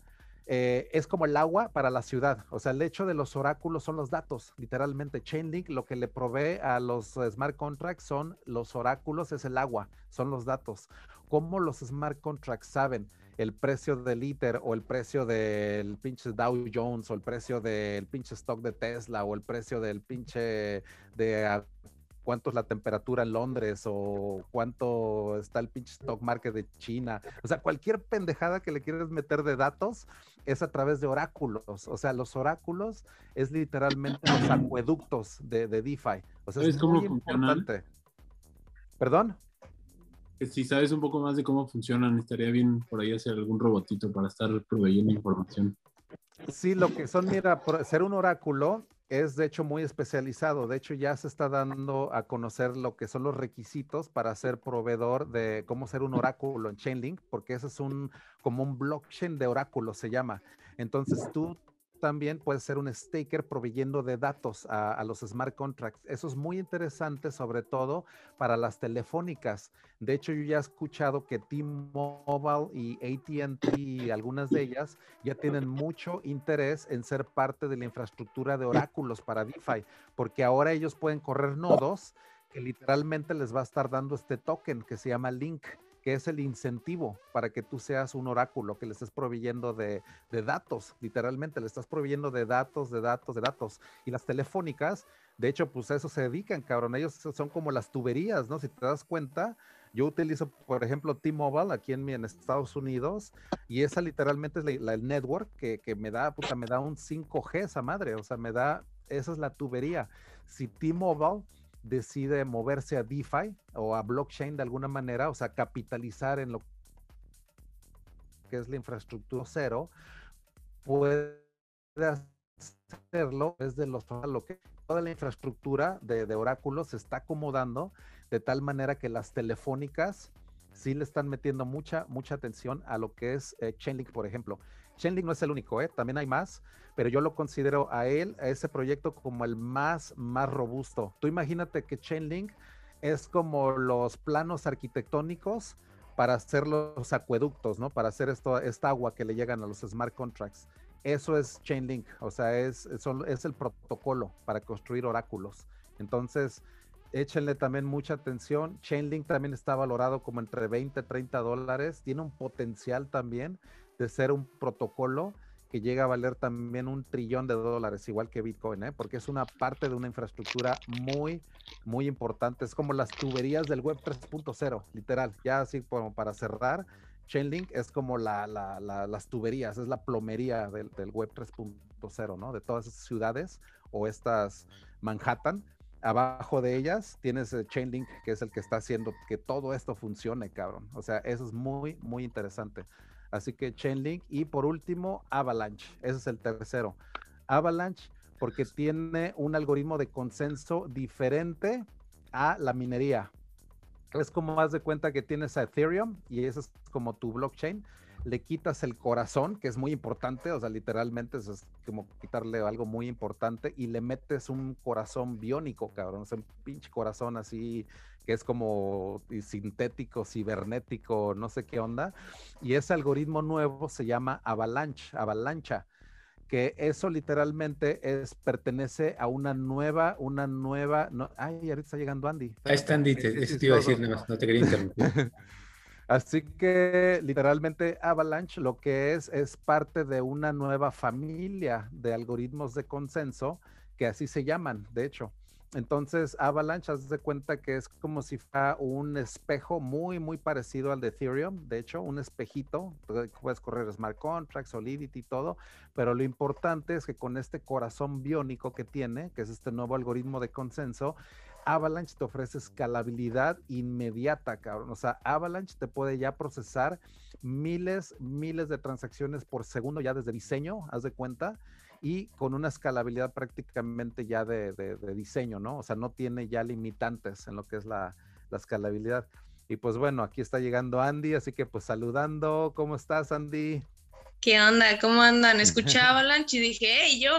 eh, es como el agua para la ciudad. O sea, el hecho de los oráculos son los datos, literalmente. Chainlink lo que le provee a los smart contracts son los oráculos, es el agua, son los datos. ¿Cómo los smart contracts saben? El precio del ITER o el precio del pinche Dow Jones o el precio del pinche stock de Tesla o el precio del pinche de cuánto es la temperatura en Londres o cuánto está el pinche stock market de China. O sea, cualquier pendejada que le quieres meter de datos es a través de oráculos. O sea, los oráculos es literalmente los acueductos de, de DeFi. O sea, es muy importante. ¿Perdón? Si sabes un poco más de cómo funcionan, estaría bien por ahí hacer algún robotito para estar proveyendo información. Sí, lo que son, mira, ser un oráculo es de hecho muy especializado. De hecho, ya se está dando a conocer lo que son los requisitos para ser proveedor de cómo ser un oráculo en Chainlink, porque ese es un como un blockchain de oráculo se llama. Entonces, tú también puede ser un staker proveyendo de datos a, los smart contracts. Eso es muy interesante, sobre todo para las telefónicas. De hecho, yo ya he escuchado que T-Mobile y ATT, algunas de ellas, ya tienen mucho interés en ser parte de la infraestructura de oráculos para DeFi, porque ahora ellos pueden correr nodos que literalmente les va a estar dando este token que se llama Link que es el incentivo para que tú seas un oráculo, que le estés proveyendo de, datos, literalmente, le estás proveyendo de datos, de datos, de datos. Y las telefónicas, de hecho, pues a eso se dedican, cabrón. Ellos son como las tuberías, ¿no? Si te das cuenta, yo utilizo, por ejemplo, T-Mobile aquí en, en, Estados Unidos y esa literalmente es la, el network que, que, me da, puta, me da un 5G esa madre, o sea, me da, esa es la tubería. Si T-Mobile decide moverse a DeFi o a blockchain de alguna manera, o sea, capitalizar en lo que es la infraestructura cero, puede hacerlo desde los lo que toda la infraestructura de, oráculos se está acomodando de tal manera que las telefónicas sí le están metiendo mucha, mucha atención a lo que es eh, Chainlink, por ejemplo. Chainlink no es el único, ¿eh? también hay más, pero yo lo considero a él, a ese proyecto, como el más, más robusto. Tú imagínate que Chainlink es como los planos arquitectónicos para hacer los acueductos, ¿no? Para hacer esto, esta agua que le llegan a los smart contracts. Eso es Chainlink, o sea, es, es, es el protocolo para construir oráculos. Entonces, échenle también mucha atención. Chainlink también está valorado como entre 20 y 30 dólares. Tiene un potencial también de ser un protocolo que llega a valer también un trillón de dólares, igual que Bitcoin, ¿eh? porque es una parte de una infraestructura muy, muy importante. Es como las tuberías del web 3.0, literal. Ya así como para cerrar, Chainlink es como la, las tuberías, es la plomería del, del web 3.0, ¿no? De todas esas ciudades o estas Manhattan. Abajo de ellas tienes Chainlink, que es el que está haciendo que todo esto funcione, cabrón. O sea, eso es muy, muy interesante. Así que Chainlink. Y por último, Avalanche. Ese es el tercero. Avalanche porque tiene un algoritmo de consenso diferente a la minería. Es como más de cuenta que tienes a Ethereum y eso es como tu blockchain. Le quitas el corazón, que es muy importante, o sea, literalmente eso es como quitarle algo muy importante y le metes un corazón biónico, cabrón, o un pinche corazón así que es como sintético, cibernético, no sé qué onda. Y ese algoritmo nuevo se llama Avalanche, Avalancha, que eso literalmente es, pertenece a una nueva, una nueva, no, ay, ahorita está llegando Andy. Ahí está Andy, te, eso te iba a decir, no, no te quería interrumpir. [laughs] Así que literalmente Avalanche lo que es es parte de una nueva familia de algoritmos de consenso que así se llaman, de hecho. Entonces, Avalanche, haz de cuenta que es como si fuera un espejo muy, muy parecido al de Ethereum. De hecho, un espejito. Puedes correr smart contracts, Solidity y todo. Pero lo importante es que con este corazón biónico que tiene, que es este nuevo algoritmo de consenso, Avalanche te ofrece escalabilidad inmediata, cabrón. O sea, Avalanche te puede ya procesar miles, miles de transacciones por segundo ya desde diseño, haz de cuenta y con una escalabilidad prácticamente ya de, diseño, ¿no? O sea, no tiene ya limitantes en lo que es la, escalabilidad. Y pues bueno, aquí está llegando Andy, así que pues saludando, ¿cómo estás Andy? ¿Qué onda? ¿Cómo andan? Escuché [laughs] Avalanche y dije, hey, yo.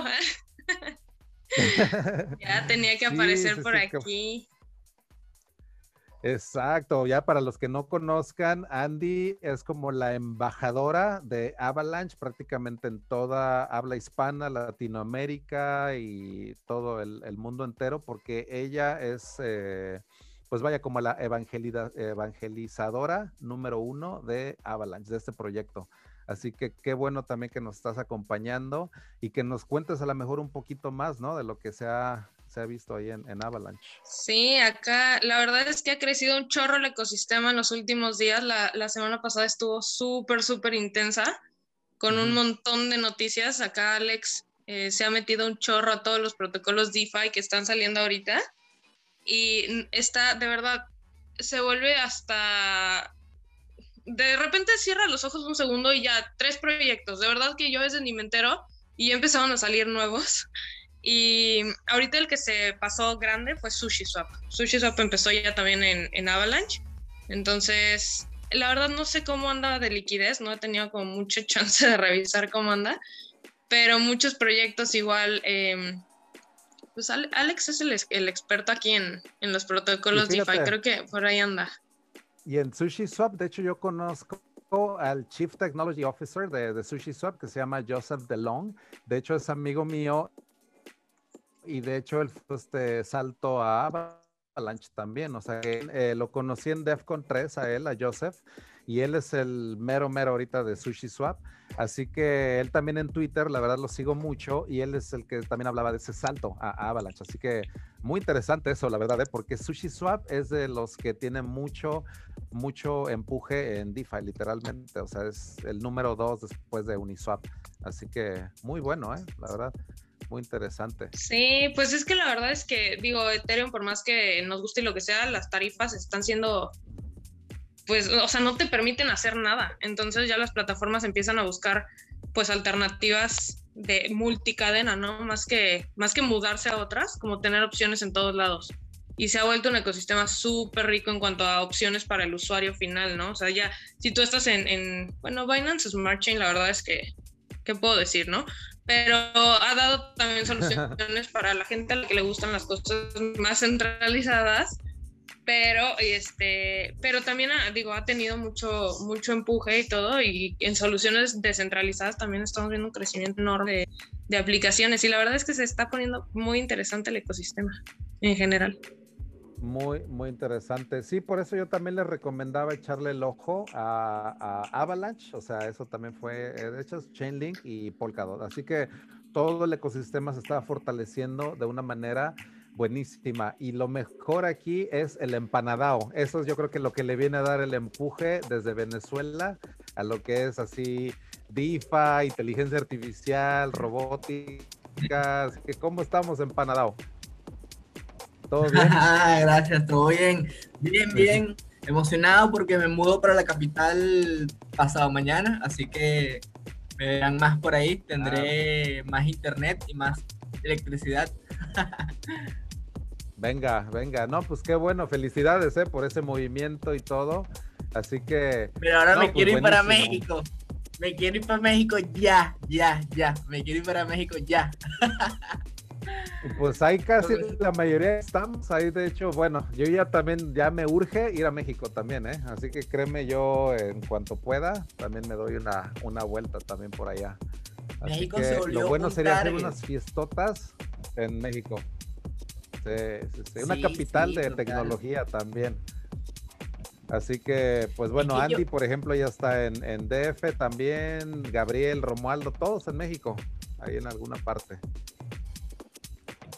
[laughs] ya tenía que aparecer por aquí. Exacto, ya para los que no conozcan, Andy es como la embajadora de Avalanche prácticamente en toda habla hispana, Latinoamérica y todo el, mundo entero, porque ella es, eh, pues vaya, como la evangelizadora número uno de Avalanche, de este proyecto. Así que qué bueno también que nos estás acompañando y que nos cuentes a lo mejor un poquito más, ¿no? De lo que se ha se ha visto ahí en, Avalanche. Sí, acá la verdad es que ha crecido un chorro el ecosistema en los últimos días. La, semana pasada estuvo súper, súper intensa, con un montón de noticias. Acá Alex eh, se ha metido un chorro a todos los protocolos DeFi que están saliendo ahorita. Y está, de verdad, se vuelve hasta... De repente cierra los ojos un segundo y ya, tres proyectos. De verdad que yo desde ni me entero y ya empezaron a salir nuevos. [laughs] Y ahorita el que se pasó grande fue SushiSwap. SushiSwap empezó ya también en, Avalanche. Entonces, la verdad no sé cómo anda de liquidez, no he tenido como mucha [laughs] chance de revisar cómo anda, pero muchos proyectos igual. Em, pues Alex es el, experto aquí en, los protocolos DeFi, creo que por ahí anda. Y en SushiSwap, de hecho, yo conozco al Chief Technology Officer de, de SushiSwap que se llama Joseph DeLong. De hecho, es amigo mío y de hecho él este salto a Avalanche también, o sea, eh, lo conocí en DEFCON 3 a él, a Joseph, y él es el mero mero ahorita de Sushi Swap, así que él también en Twitter, la verdad lo sigo mucho, y él es el que también hablaba de ese salto a, Avalanche, así que muy interesante eso, la verdad, ¿eh? porque Sushi Swap es de los que tiene mucho, mucho empuje en DeFi, literalmente, o sea, es el número dos después de Uniswap, así que muy bueno, ¿eh? la verdad muy interesante. Sí, pues es que la verdad es que, digo, Ethereum, por más que nos guste y lo que sea, las tarifas están siendo, pues, o sea, no te permiten hacer nada. Entonces ya las plataformas empiezan a buscar, pues, alternativas de multicadena, ¿no? Más que, más que mudarse a otras, como tener opciones en todos lados. Y se ha vuelto un ecosistema súper rico en cuanto a opciones para el usuario final, ¿no? O sea, ya, si tú estás en, en bueno, Binance Smart Chain, la verdad es que, ¿qué puedo decir, no? pero ha dado también soluciones [laughs] para la gente a la que le gustan las cosas más centralizadas pero este pero también ha, digo ha tenido mucho mucho empuje y todo y en soluciones descentralizadas también estamos viendo un crecimiento enorme de aplicaciones y la verdad es que se está poniendo muy interesante el ecosistema en general muy, muy interesante. Sí, por eso yo también les recomendaba echarle el ojo a, Avalanche. O sea, eso también fue, eh, de hecho, es Chainlink y Polkadot. Así que todo el ecosistema se está fortaleciendo de una manera buenísima. Y lo mejor aquí es el empanadao. Eso es yo creo que lo que le viene a dar el empuje desde Venezuela a lo que es así DeFi, inteligencia artificial, robótica. Así que, ¿cómo estamos empanadao? ¿Todo bien? [laughs] Gracias, todo bien. Bien, bien. Emocionado porque me mudo para la capital pasado mañana, así que me verán más por ahí. Tendré ah. más internet y más electricidad. [laughs] venga, venga. No, pues qué bueno. Felicidades eh, por ese movimiento y todo. Así que. Pero ahora me pues quiero ir para México. Me quiero ir para México ya, ya, ya. Me quiero ir para México ya. Pues ahí casi la mayoría estamos, ahí de hecho, bueno, yo ya también, ya me urge ir a México también, ¿eh? Así que créeme, yo en cuanto pueda, también me doy una, una vuelta también por allá. Así que lo bueno sería hacer unas fiestotas en México. Sí, sí, sí. Una capital de tecnología también. Así que, pues bueno, Andy, por ejemplo, ya está en, en DF también, Gabriel, Romualdo, todos en México, ahí en alguna parte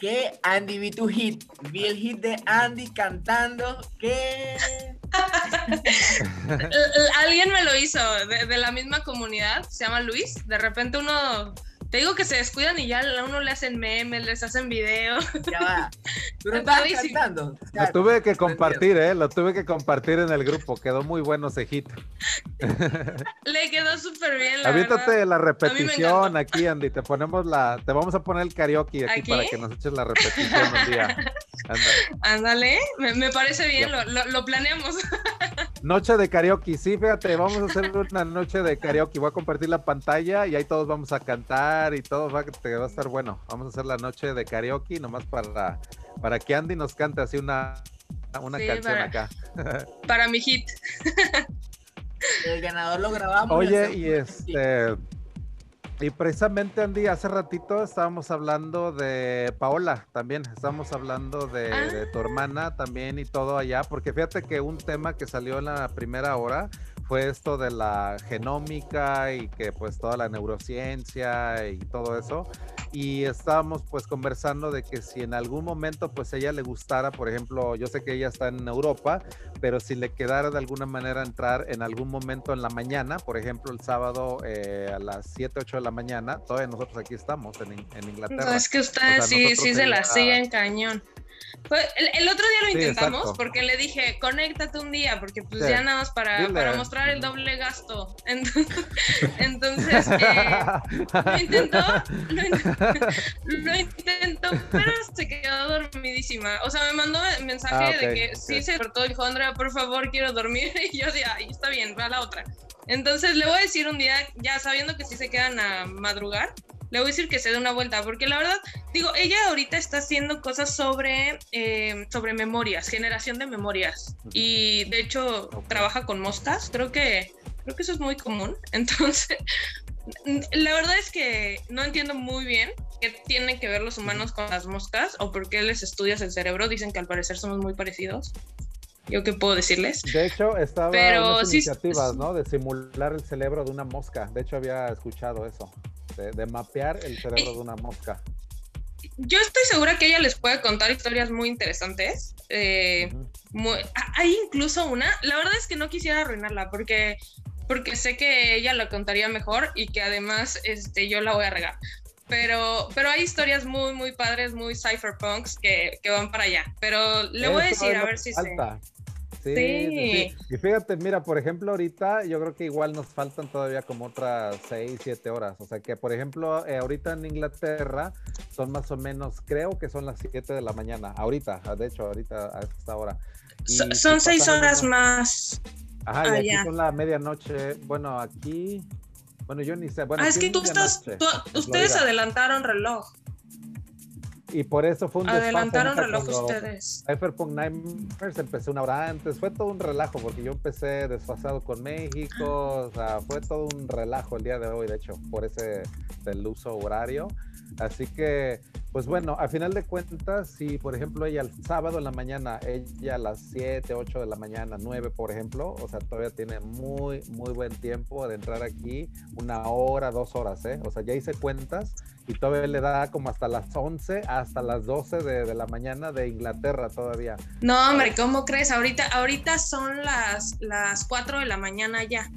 que Andy vi tu hit, vi el hit de Andy cantando, que [laughs] alguien me lo hizo de, la misma comunidad, se llama Luis, de repente uno te digo que se descuidan y ya a uno le hacen memes, les hacen videos. Ya va. Tú no estabas cantando. Lo tuve que compartir, ¿eh? Lo tuve que compartir en el grupo. Quedó muy bueno ese hit. [laughs] Le quedó súper bien, la Avítate la repetición aquí, Andy. Te ponemos la... Te vamos a poner el karaoke aquí, para que nos eches la repetición un día. [laughs] Ándale. Me, parece bien, lo, lo planeamos. [laughs] Noche de karaoke, sí, fíjate, vamos a hacer una noche de karaoke. Voy a compartir la pantalla y ahí todos vamos a cantar y todo va, va a estar bueno. Vamos a hacer la noche de karaoke nomás para, para que Andy nos cante así una, una canción acá. Para mi hit. El ganador lo grabamos. Oye, y este. Y precisamente, Andy, hace ratito estábamos hablando de Paola también, estábamos hablando de, de, tu hermana también y todo allá, porque fíjate que un tema que salió en la primera hora fue esto de la genómica y que pues toda la neurociencia y todo eso. Y estábamos pues conversando de que si en algún momento pues ella le gustara, por ejemplo, yo sé que ella está en Europa, pero si le quedara de alguna manera entrar en algún momento en la mañana, por ejemplo el sábado eh, a las 7, 8 de la mañana, todavía nosotros aquí estamos en, en Inglaterra. No, es que ustedes sí, sí se la siguen cañón el, otro día lo intentamos porque le dije, conéctate un día, porque pues ya nada más para, para mostrar el doble gasto. [laughs] [laughs] Entonces, eh, lo intentó, [laughs] lo intentó, pero se quedó dormidísima. O sea, me mandó mensaje ah, de que sí se cortó, dijo, Andrea, por favor, quiero dormir. Y yo decía, ahí está bien, va a la otra. Entonces le voy a decir un día, ya sabiendo que sí se quedan a madrugar, le voy a decir que se dé una vuelta, porque la verdad, digo, ella ahorita está haciendo cosas sobre, eh, sobre memorias, generación de memorias, y de hecho trabaja con moscas, creo que, creo que eso es muy común, [laughs] entonces, la verdad es que no entiendo muy bien qué tienen que ver los humanos con las moscas o por qué les estudias el cerebro, dicen que al parecer somos muy parecidos. ¿Yo qué puedo decirles? De hecho, estaba Pero, iniciativas, ¿no? De simular el cerebro de una mosca. De hecho, había escuchado eso de, mapear el cerebro de una mosca. Yo estoy segura que ella les puede contar historias muy interesantes. Eh, hay incluso una, la verdad es que no quisiera arruinarla porque, porque sé que ella la contaría mejor y que además este, yo la voy a regar. Pero, pero hay historias muy, muy padres, muy cypherpunks que, que van para allá. Pero le voy a decir a ver si se... Sí, Y fíjate, mira, por ejemplo, ahorita yo creo que igual nos faltan todavía como otras 6, 7 horas. O sea que, por ejemplo, eh, ahorita en Inglaterra son más o menos, creo que son las 7 de la mañana. Ahorita, ah, de hecho, ahorita a esta hora. son 6 horas más. Ajá, y aquí son la medianoche. Bueno, aquí. Bueno, yo ni sé. Bueno, ah, es que tú estás. ustedes adelantaron reloj. Y por eso fue un Adelantaron reloj ustedes. Cypherpunk Nightmares empecé una hora antes. Fue todo un relajo porque yo empecé desfasado con México. O sea, fue todo un relajo el día de hoy, de hecho, por ese del uso horario. Así que, pues bueno, a final de cuentas, si por ejemplo ella el sábado en la mañana, ella a las 7, 8 de la mañana, 9 por ejemplo, o sea, todavía tiene muy, muy buen tiempo de entrar aquí, una hora, dos horas, ¿eh? O sea, ya hice cuentas y todavía le da como hasta las 11, hasta las 12 de, la mañana de Inglaterra todavía. No, hombre, ¿cómo crees? Ahorita, ahorita son las, las 4 de la mañana ya.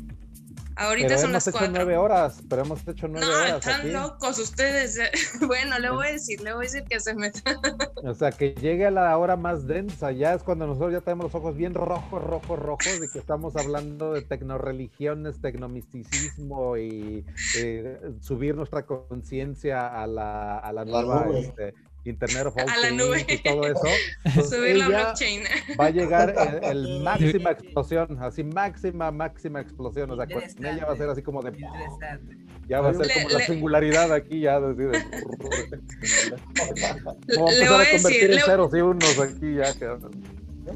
Ahorita son las cuatro. nueve horas, pero hemos hecho nueve horas. No, están locos ustedes. [laughs] Bueno, le voy a decir, le voy a decir que se meta. [laughs] O sea, que llegue a la hora más densa, ya es cuando nosotros ya tenemos los ojos bien rojos, rojos, rojos, de que estamos hablando de tecnoreligiones, tecnomisticismo y eh, subir nuestra conciencia a la, a la nueva este, Internet of a la nube. y todo eso. [laughs] Subir la blockchain. Va a llegar [laughs] el, máxima explosión, así máxima, máxima explosión. O sea, con ella va a ser así como de. Ya va a ser como la singularidad aquí, ya. De, [laughs] le voy a decir. En ceros y unos aquí ya.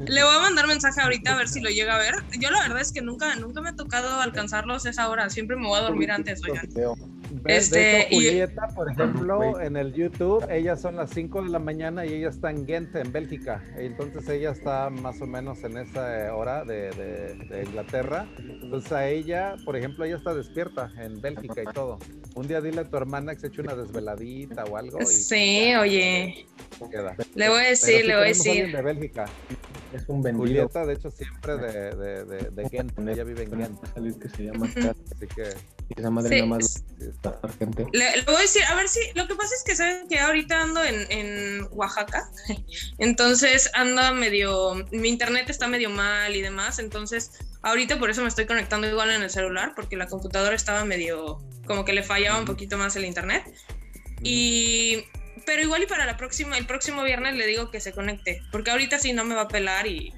Le voy a mandar mensaje ahorita a ver si lo llega a ver. Yo la verdad es que nunca, nunca me ha tocado alcanzarlos a esa hora. Siempre me voy a dormir antes, oigan. Este, Julieta, por ejemplo, en el YouTube, ellas son las 5 de la mañana y ella está en Ghent, en Bélgica. Entonces ella está más o menos en esa hora de, de, Inglaterra. Entonces a ella, por ejemplo, ella está despierta en Bélgica y todo. Un día dile a tu hermana que se eche una desveladita o algo. sí, oye. Le voy a decir, le voy a decir. De Bélgica. Es un vendido. Julieta, de hecho, siempre de, de, de, de Ghent. Ella vive en Ghent. que se llama Así que esa madre nada más Le, voy a decir, a ver si, lo que pasa es que saben que ahorita ando en, en Oaxaca, [laughs] entonces anda medio, mi internet está medio mal y demás, entonces ahorita por eso me estoy conectando igual en el celular, porque la computadora estaba medio, como que le fallaba un poquito más el internet. Y pero igual y para la próxima, el próximo viernes le digo que se conecte, porque ahorita sí no me va a pelar y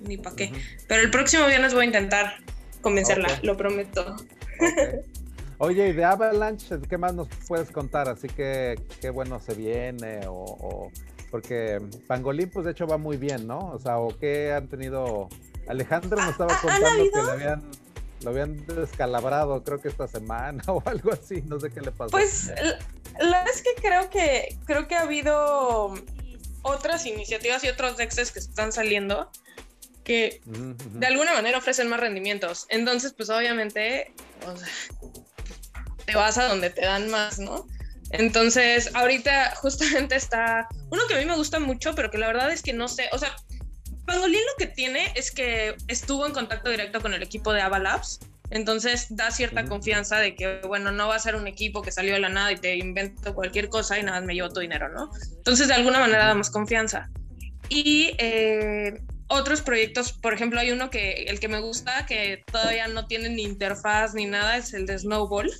ni para qué. Pero el próximo viernes voy a intentar convencerla, lo prometo. [laughs] Oye, y de Avalanche, ¿qué más nos puedes contar? Así que qué bueno se viene o, porque Pangolín pues de hecho va muy bien, ¿no? O sea, o qué han tenido Alejandro nos estaba contando que le habían lo habían descalabrado, creo que esta semana [laughs] o algo así, no sé qué le pasó. Pues la verdad es que creo que creo que ha habido otras iniciativas y otros dexes que están saliendo que de alguna manera ofrecen más rendimientos. Entonces, pues obviamente te vas a donde te dan más, ¿no? Entonces, ahorita justamente está uno que a mí me gusta mucho, pero que la verdad es que no sé, o sea, Pangolín lo que tiene es que estuvo en contacto directo con el equipo de Avalabs, entonces da cierta confianza de que, bueno, no va a ser un equipo que salió de la nada y te invento cualquier cosa y nada, me llevo tu dinero, ¿no? Entonces, de alguna manera damos confianza. Y eh, otros proyectos, por ejemplo, hay uno que el que me gusta, que todavía no tiene ni interfaz ni nada, es el de Snowball,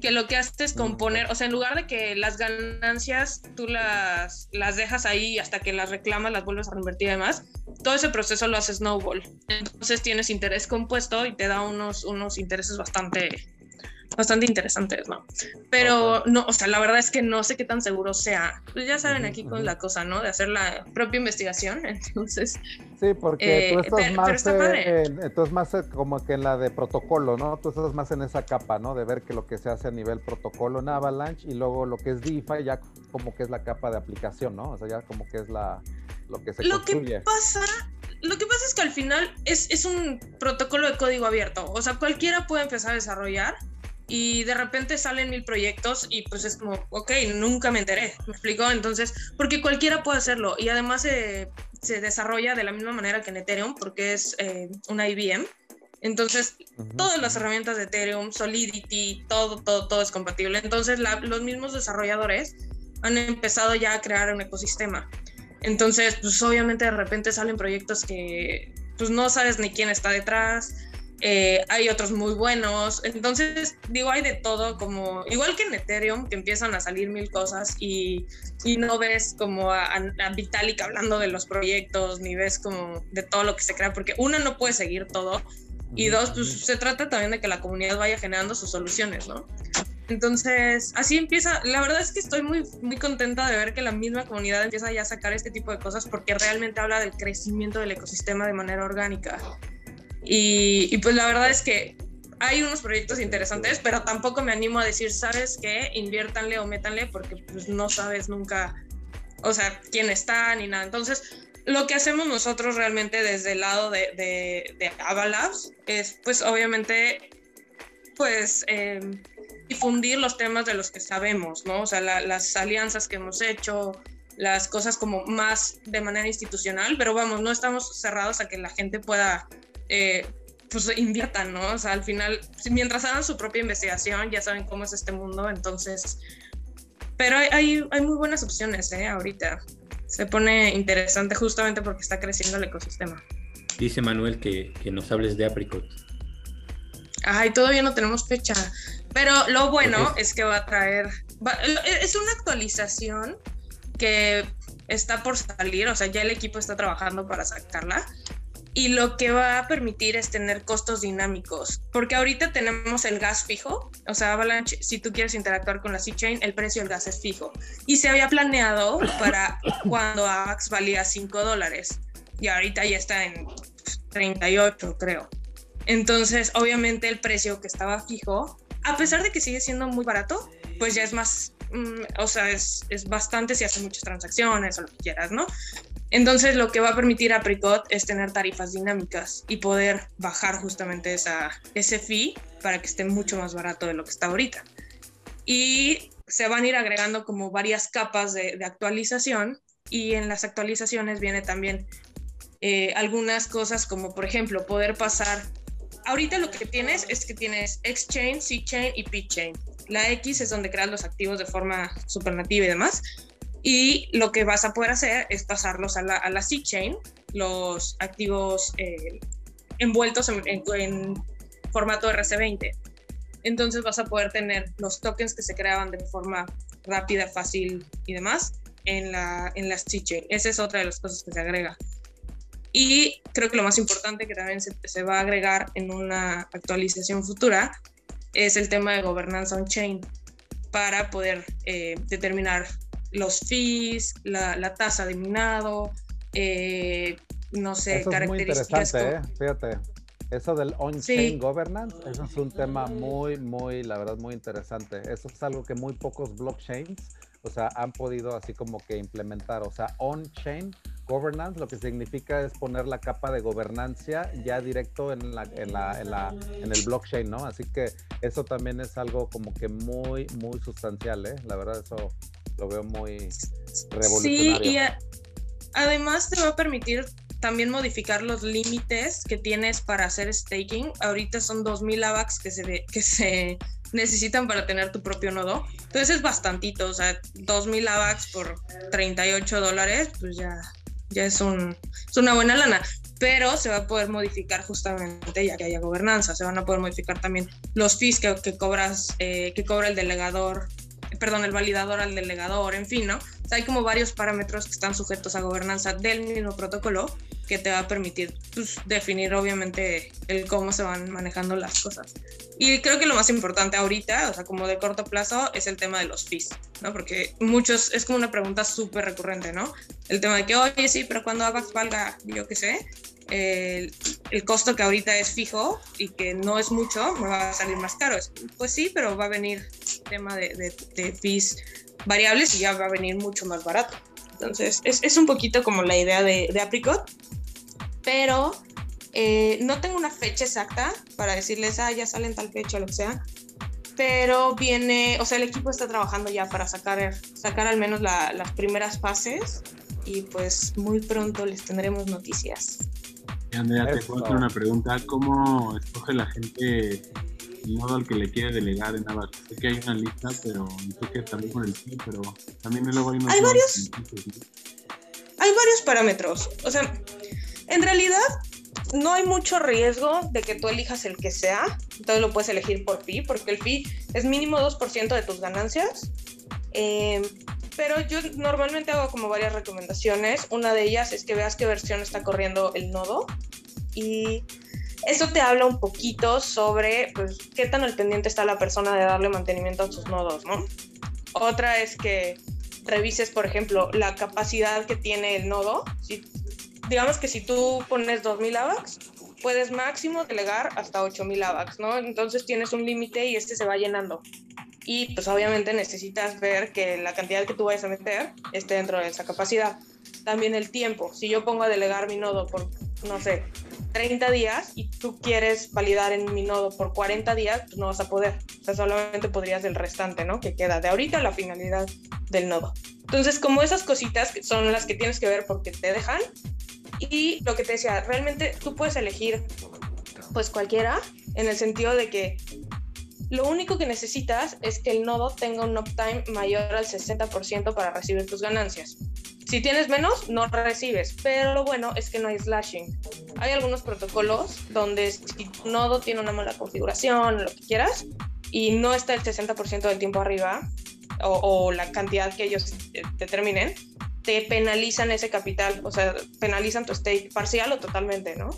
que lo que hace es componer, o sea, en lugar de que las ganancias tú las, las dejas ahí hasta que las reclamas, las vuelves a reinvertir y demás, todo ese proceso lo hace Snowball. Entonces tienes interés compuesto y te da unos, unos intereses bastante bastante interesantes, ¿no? Pero no, o sea, la verdad es que no sé qué tan seguro sea. Pues ya saben aquí con la cosa, ¿no? De hacer la propia investigación, [laughs] entonces. Sí, porque tú eh, estás más, eh, más eh, como que en la de protocolo, ¿no? Tú estás más en esa capa, ¿no? De ver que lo que se hace a nivel protocolo en Avalanche y luego lo que es DeFi ya como que es la capa de aplicación, ¿no? O sea, ya como que es la lo que se lo que pasa lo que pasa es que al final es, es un protocolo de código abierto. O sea, cualquiera puede empezar a desarrollar y de repente salen mil proyectos y pues es como, ok, nunca me enteré, ¿me explico? Entonces, porque cualquiera puede hacerlo y además se, se desarrolla de la misma manera que en Ethereum porque es eh, una IBM. Entonces, todas las herramientas de Ethereum, Solidity, todo, todo, todo es compatible. Entonces, los mismos desarrolladores han empezado ya a crear un ecosistema. Entonces, pues obviamente de repente salen proyectos que pues no sabes ni quién está detrás, eh, hay otros muy buenos. Entonces, digo, hay de todo, como igual que en Ethereum, que empiezan a salir mil cosas y, y no ves como a, a, Vitalik hablando de los proyectos, ni ves como de todo lo que se crea, porque uno no puede seguir todo. Y dos, pues se trata también de que la comunidad vaya generando sus soluciones, ¿no? Entonces, así empieza. La verdad es que estoy muy, muy contenta de ver que la misma comunidad empieza ya a sacar este tipo de cosas porque realmente habla del crecimiento del ecosistema de manera orgánica. Y, pues la verdad es que hay unos proyectos interesantes, pero tampoco me animo a decir, ¿sabes qué? Inviértanle o métanle porque pues no sabes nunca, o sea, quién está ni nada. Entonces, lo que hacemos nosotros realmente desde el lado de, Avalabs es pues obviamente pues em, difundir los temas de los que sabemos, ¿no? O sea, las alianzas que hemos hecho, las cosas como más de manera institucional, pero vamos, no estamos cerrados a que la gente pueda eh, pues inviertan, ¿no? O sea, al final, mientras hagan su propia investigación, ya saben cómo es este mundo, entonces... Pero hay, hay, muy buenas opciones, ¿eh? Ahorita. Se pone interesante justamente porque está creciendo el ecosistema. Dice Manuel que, que nos hables de Apricot. Ay, todavía no tenemos fecha. Pero lo bueno es que va a traer... es una actualización que está por salir, o sea, ya el equipo está trabajando para sacarla y lo que va a permitir es tener costos dinámicos, porque ahorita tenemos el gas fijo, o sea, Avalanche, si tú quieres interactuar con la C-Chain, el precio del gas es fijo. Y se había planeado para [laughs] cuando AVAX valía 5 dólares, y ahorita ya está en 38, creo. Entonces, obviamente el precio que estaba fijo a pesar de que sigue siendo muy barato, pues ya es más, mm, o sea, es, es, bastante si hace muchas transacciones o lo que quieras, ¿no? Entonces lo que va a permitir a Apricot es tener tarifas dinámicas y poder bajar justamente esa, ese fee para que esté mucho más barato de lo que está ahorita. Y se van a ir agregando como varias capas de, de actualización y en las actualizaciones viene también eh, algunas cosas como por ejemplo poder pasar ahorita lo que tienes es que tienes X-Chain, C-Chain y P-Chain. La X es donde creas los activos de forma supernativa y demás. Y lo que vas a poder hacer es pasarlos a la, a la C-Chain, los activos eh, envueltos en, en, formato RC20. Entonces vas a poder tener los tokens que se creaban de forma rápida, fácil y demás en la, en la C-Chain. Esa es otra de las cosas que se agrega. Y creo que lo más importante que también se, va a agregar en una actualización futura es el tema de gobernanza on-chain para poder eh, determinar los fees, la, tasa de minado, eh, no sé, eso características. Es muy interesante, ¿eh? fíjate. Eso del on-chain governance, eso es un tema muy, muy, la verdad, muy interesante. Eso es algo que muy pocos blockchains, o sea, han podido así como que implementar. O sea, on-chain governance lo que significa es poner la capa de gobernancia ya directo en, la, en, la, en, la, en el blockchain, ¿no? Así que eso también es algo como que muy, muy sustancial, ¿eh? La verdad, eso lo veo muy revolucionario. Sí, y además te va a permitir también modificar los límites que tienes para hacer staking. Ahorita son 2000 AVAX que se, que se necesitan para tener tu propio nodo. Entonces es bastantito, o sea, 2000 AVAX por 38 dólares, pues ya ya es, un, es una buena lana, pero se va a poder modificar justamente ya que haya gobernanza, se van a poder modificar también los fees que, que cobras, eh, que cobra el delegador, perdón, el validador al delegador, en fin, ¿no? hay como varios parámetros que están sujetos a gobernanza del mismo protocolo que te va a permitir pues, definir obviamente el cómo se van manejando las cosas. Y creo que lo más importante ahorita, o sea, como de corto plazo, es el tema de los fees, ¿no? Porque muchos, es como una pregunta súper recurrente, ¿no? El tema de que, oye, sí, pero cuando AVAX valga, yo qué sé, el, el, costo que ahorita es fijo y que no es mucho, me va a salir más caro. Pues sí, pero va a venir tema de, de, de fees variables y ya va a venir mucho más barato. Entonces, es, es un poquito como la idea de, de Apricot, pero eh, no tengo una fecha exacta para decirles, ah, ya salen tal fecha o lo que sea, pero viene, o sea, el equipo está trabajando ya para sacar, sacar al menos las primeras fases y pues muy pronto les tendremos noticias. Andrea, te puedo hacer una pregunta. ¿Cómo escoge la gente el modo al que le quiere delegar en Avax? Sé que hay una lista, pero sé que también con el sí, pero también luego hay, hay varios. Hay varios parámetros. O sea, en realidad no hay mucho riesgo de que tú elijas el que sea, entonces lo puedes elegir por fee, porque el fee es mínimo 2% de tus ganancias. Eh, pero yo normalmente hago como varias recomendaciones. Una de ellas es que veas qué versión está corriendo el nodo y eso te habla un poquito sobre pues, qué tan al pendiente está la persona de darle mantenimiento a sus nodos, ¿no? Otra es que revises, por ejemplo, la capacidad que tiene el nodo. Si digamos que si tú pones 2000 AVAX, puedes máximo delegar hasta 8000 AVAX, ¿no? Entonces tienes un límite y este se va llenando. Y pues obviamente necesitas ver que la cantidad que tú vayas a meter esté dentro de esa capacidad. También el tiempo. Si yo pongo a delegar mi nodo por, no sé, 30 días y tú quieres validar en mi nodo por 40 días, pues no vas a poder. O sea, solamente podrías el restante, ¿no? Que queda de ahorita la finalidad del nodo. Entonces, como esas cositas son las que tienes que ver porque te dejan, y lo que te decía, realmente tú puedes elegir pues cualquiera, en el sentido de que lo único que necesitas es que el nodo tenga un uptime mayor al 60% para recibir tus ganancias. Si tienes menos, no recibes, pero lo bueno es que no hay slashing. Hay algunos protocolos donde si tu nodo tiene una mala configuración, lo que quieras, y no está el 60% del tiempo arriba, o, la cantidad que ellos determinen, te penalizan ese capital, o sea, penalizan tu stake parcial o totalmente, ¿no?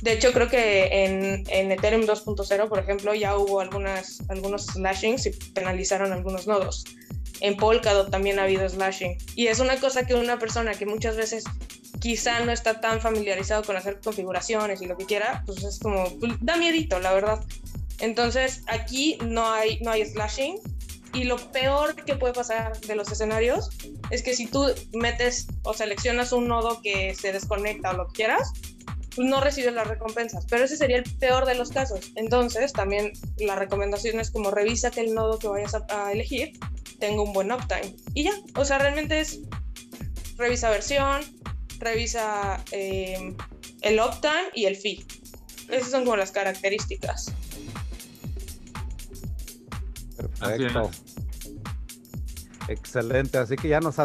De hecho, creo que en, en Ethereum 2.0, por ejemplo, ya hubo algunas, algunos slashings y penalizaron algunos nodos. En Polkadot también ha habido slashing. Y es una cosa que una persona que muchas veces quizá no está tan familiarizado con hacer configuraciones y lo que quiera, pues es como, pues, da miedito, la verdad. Entonces aquí no hay, no hay slashing y lo peor que puede pasar de los escenarios es que si tú metes o seleccionas un nodo que se desconecta o lo que quieras, pues no recibes las recompensas. Pero ese sería el peor de los casos. Entonces también la recomendación es como revisa que el nodo que vayas a, elegir tenga un buen uptime. Y ya, o sea, realmente es revisa versión, revisa eh, el uptime y el fee. Esas son como las características. Perfecto. Excelente, así que ya nos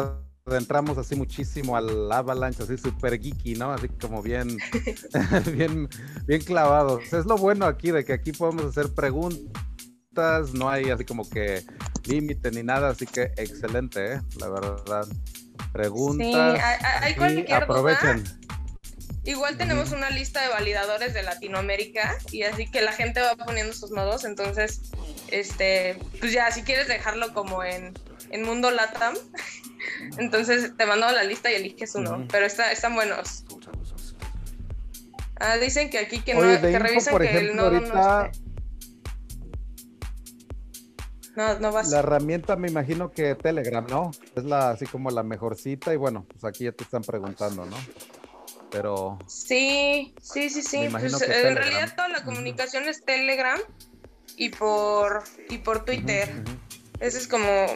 adentramos así muchísimo al Avalanche, así súper geeky, ¿no? Así como bien, [laughs] bien, bien clavados. Es lo bueno aquí, de que aquí podemos hacer preguntas, no hay así como que límite ni nada, así que excelente, ¿eh? La verdad. Preguntas. Sí, hay, cualquier aprovechen. Igual tenemos una lista de validadores de Latinoamérica y así que la gente va poniendo sus nodos, entonces, este, pues ya, si quieres dejarlo como en, en Mundo Latam, [laughs] entonces te mando la lista y eliges uno, pero está, están buenos. Ah, dicen que aquí que no, que revisen que el nodo no No, no vas. La herramienta me imagino que Telegram, ¿no? Es la así como la mejorcita y bueno, pues aquí ya te están preguntando, ¿no? pero... Sí, sí, sí, sí. Pues, en realidad toda la comunicación es Telegram y por, y por Twitter. Ese es como,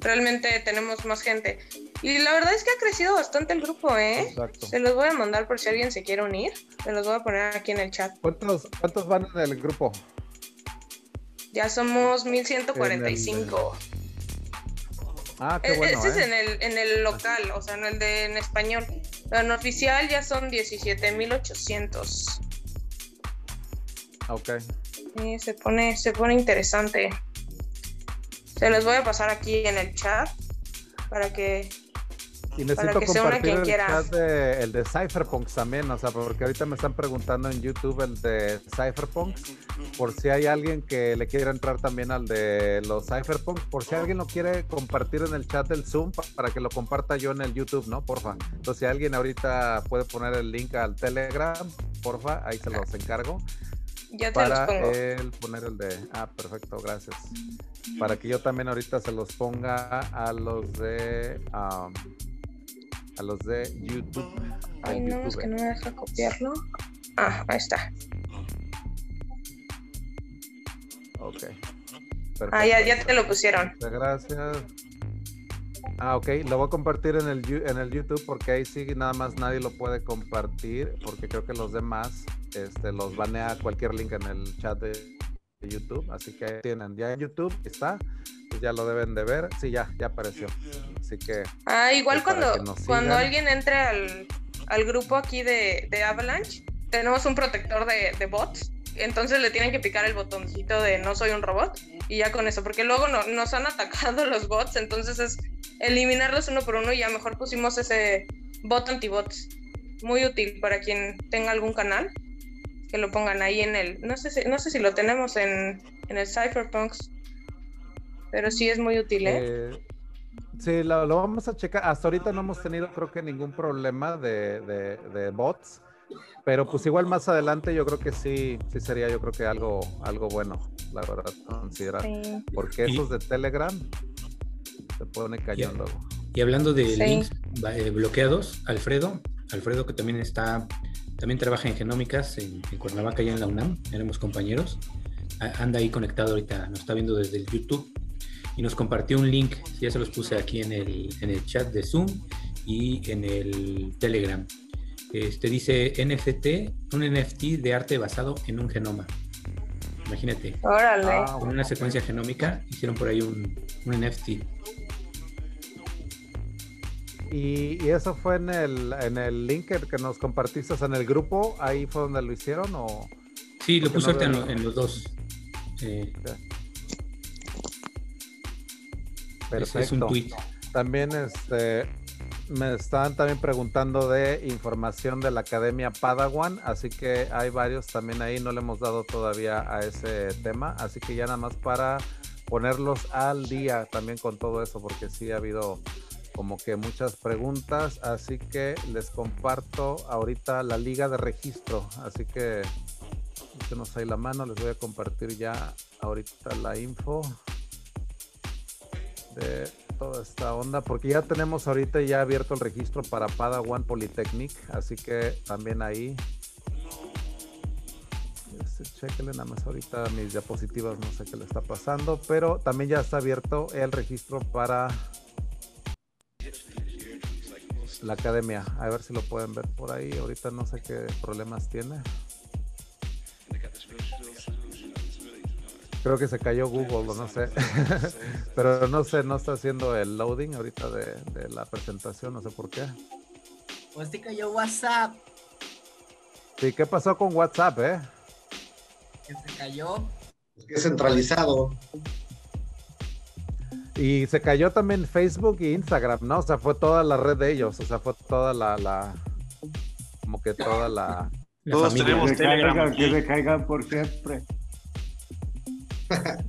realmente tenemos más gente. Y la verdad es que ha crecido bastante el grupo, ¿eh? Exacto. Se los voy a mandar por si alguien se quiere unir. Se los voy a poner aquí en el chat. ¿Cuántos, cuántos van en el grupo? Ya somos 1145. Ah, qué e-, bueno, Ese es ¿eh? en el, en el local, o sea, en el de en español. En oficial ya son 17.800. Ok. Sí, se pone, se pone interesante. Se los voy a pasar aquí en el chat para que y necesito compartir el chat de, el de Cypherpunks también, o sea, porque ahorita me están preguntando en YouTube el de Cypherpunks, por si hay alguien que le quiera entrar también al de los Cypherpunks, por si alguien lo quiere compartir en el chat del Zoom para que lo comparta yo en el YouTube, ¿no? Porfa. Entonces, si alguien ahorita puede poner el link al Telegram, porfa, ahí se los encargo. Te para los pongo. él poner el de. Ah, perfecto, gracias. Para que yo también ahorita se los ponga a los de a los de YouTube. Ay, no, es que no me deja copiarlo. Ah, ahí está. Ok. Ah, ya, ya te lo pusieron. Gracias. Ah, ok, lo voy a compartir en el, en el YouTube porque ahí sí nada más nadie lo puede compartir porque creo que los demás este, los banea cualquier link en el chat de YouTube. Así que tienen, ya en YouTube está, pues ya lo deben de ver. Sí, ya, ya apareció. Así que. Ah, igual cuando, cuando alguien entre al, al grupo aquí de, de, Avalanche, tenemos un protector de, de, bots. Entonces le tienen que picar el botoncito de no soy un robot. Y ya con eso, porque luego no, nos han atacado [laughs] los bots. Entonces es eliminarlos uno por uno. Y ya mejor pusimos ese bot anti-bots. Muy útil para quien tenga algún canal. Que lo pongan ahí en el. No sé si, no sé si lo tenemos en, en el Cypherpunks. Pero sí es muy útil, ¿eh? eh Sí, lo, vamos a checar. Hasta ahorita no hemos tenido, creo que, ningún problema de, de, bots. Pero pues igual más adelante yo creo que sí, sí sería yo creo que algo, algo bueno, la verdad, considerar. Porque esos de Telegram se pone cañón luego. Y hablando de links eh, bloqueados, Alfredo, Alfredo que también está, también trabaja en genómicas en, en Cuernavaca y en la UNAM, éramos compañeros, anda ahí conectado ahorita, nos está viendo desde el YouTube y nos compartió un link, ya se los puse aquí en el, en el chat de Zoom y en el Telegram. Este dice NFT, un NFT de arte basado en un genoma. Imagínate. Órale. Ah, con una secuencia genómica hicieron por ahí un, un NFT. ¿Y, eso fue en el, en el link que nos compartiste en el grupo? ¿Ahí fue donde lo hicieron? O... Sí, lo puse en, los dos. Eh, Perfecto. También este, me están también preguntando de información de la Academia Padawan, así que hay varios también ahí, no le hemos dado todavía a ese tema, así que ya nada más para ponerlos al día también con todo eso, porque sí ha habido como que muchas preguntas, así que les comparto ahorita la liga de registro, así que Échenos ahí la mano, les voy a compartir ya ahorita la info de toda esta onda, porque ya tenemos ahorita ya abierto el registro para Padawan Polytechnic, así que también ahí este, chequenle nada más ahorita mis diapositivas, no sé qué le está pasando, pero también ya está abierto el registro para la academia. A ver si lo pueden ver por ahí. Ahorita no sé qué problemas tiene. Creo que se cayó Google, no sé. [laughs] Pero no sé, no está haciendo el loading ahorita de, la presentación, no sé por qué. Pues se cayó WhatsApp. Sí, ¿qué pasó con WhatsApp, eh? Que se cayó. Es que es centralizado. Y se cayó también Facebook e Instagram, ¿no? O sea, fue toda la red de ellos, o sea, fue toda la, la como que toda la... Todos tenemos que Telegram. que se caigan por siempre. [laughs]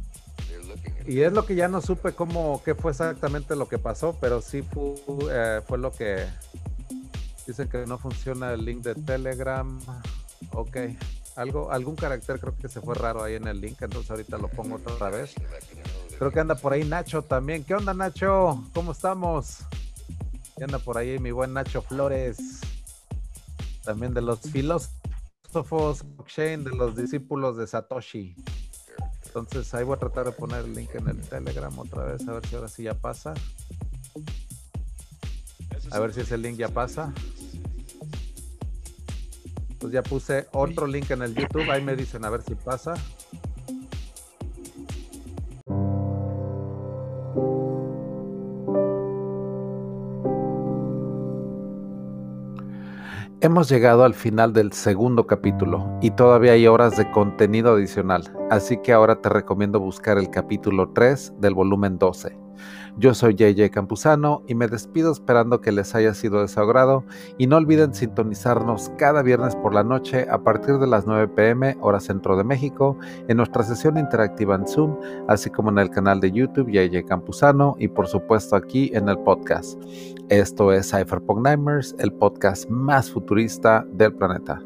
y es lo que ya no supe cómo, qué fue exactamente lo que pasó, pero sí fue, eh, fue lo que dicen que no funciona el link de Telegram. Ok, algo, algún carácter creo que se fue raro ahí en el link, entonces ahorita lo pongo otra vez. Creo que anda por ahí Nacho también. ¿Qué onda Nacho? ¿Cómo estamos? ¿Qué anda por ahí mi buen Nacho Flores? También de los filósofos blockchain, de los discípulos de Satoshi. Entonces ahí voy a tratar de poner el link en el Telegram otra vez, a ver si ahora sí ya pasa. A ver si ese link ya pasa. Pues ya puse otro link en el YouTube, ahí me dicen a ver si pasa. Hemos llegado al final del segundo capítulo y todavía hay horas de contenido adicional, así que ahora te recomiendo buscar el capítulo 3 del volumen 12. Yo soy JJ Campuzano y me despido esperando que les haya sido de su agrado y no olviden sintonizarnos cada viernes por la noche a partir de las 9 pm hora centro de México en nuestra sesión interactiva en Zoom, así como en el canal de YouTube JJ Campuzano y por supuesto aquí en el podcast. Esto es Cypherpunk Nightmares, el podcast más futurista del planeta.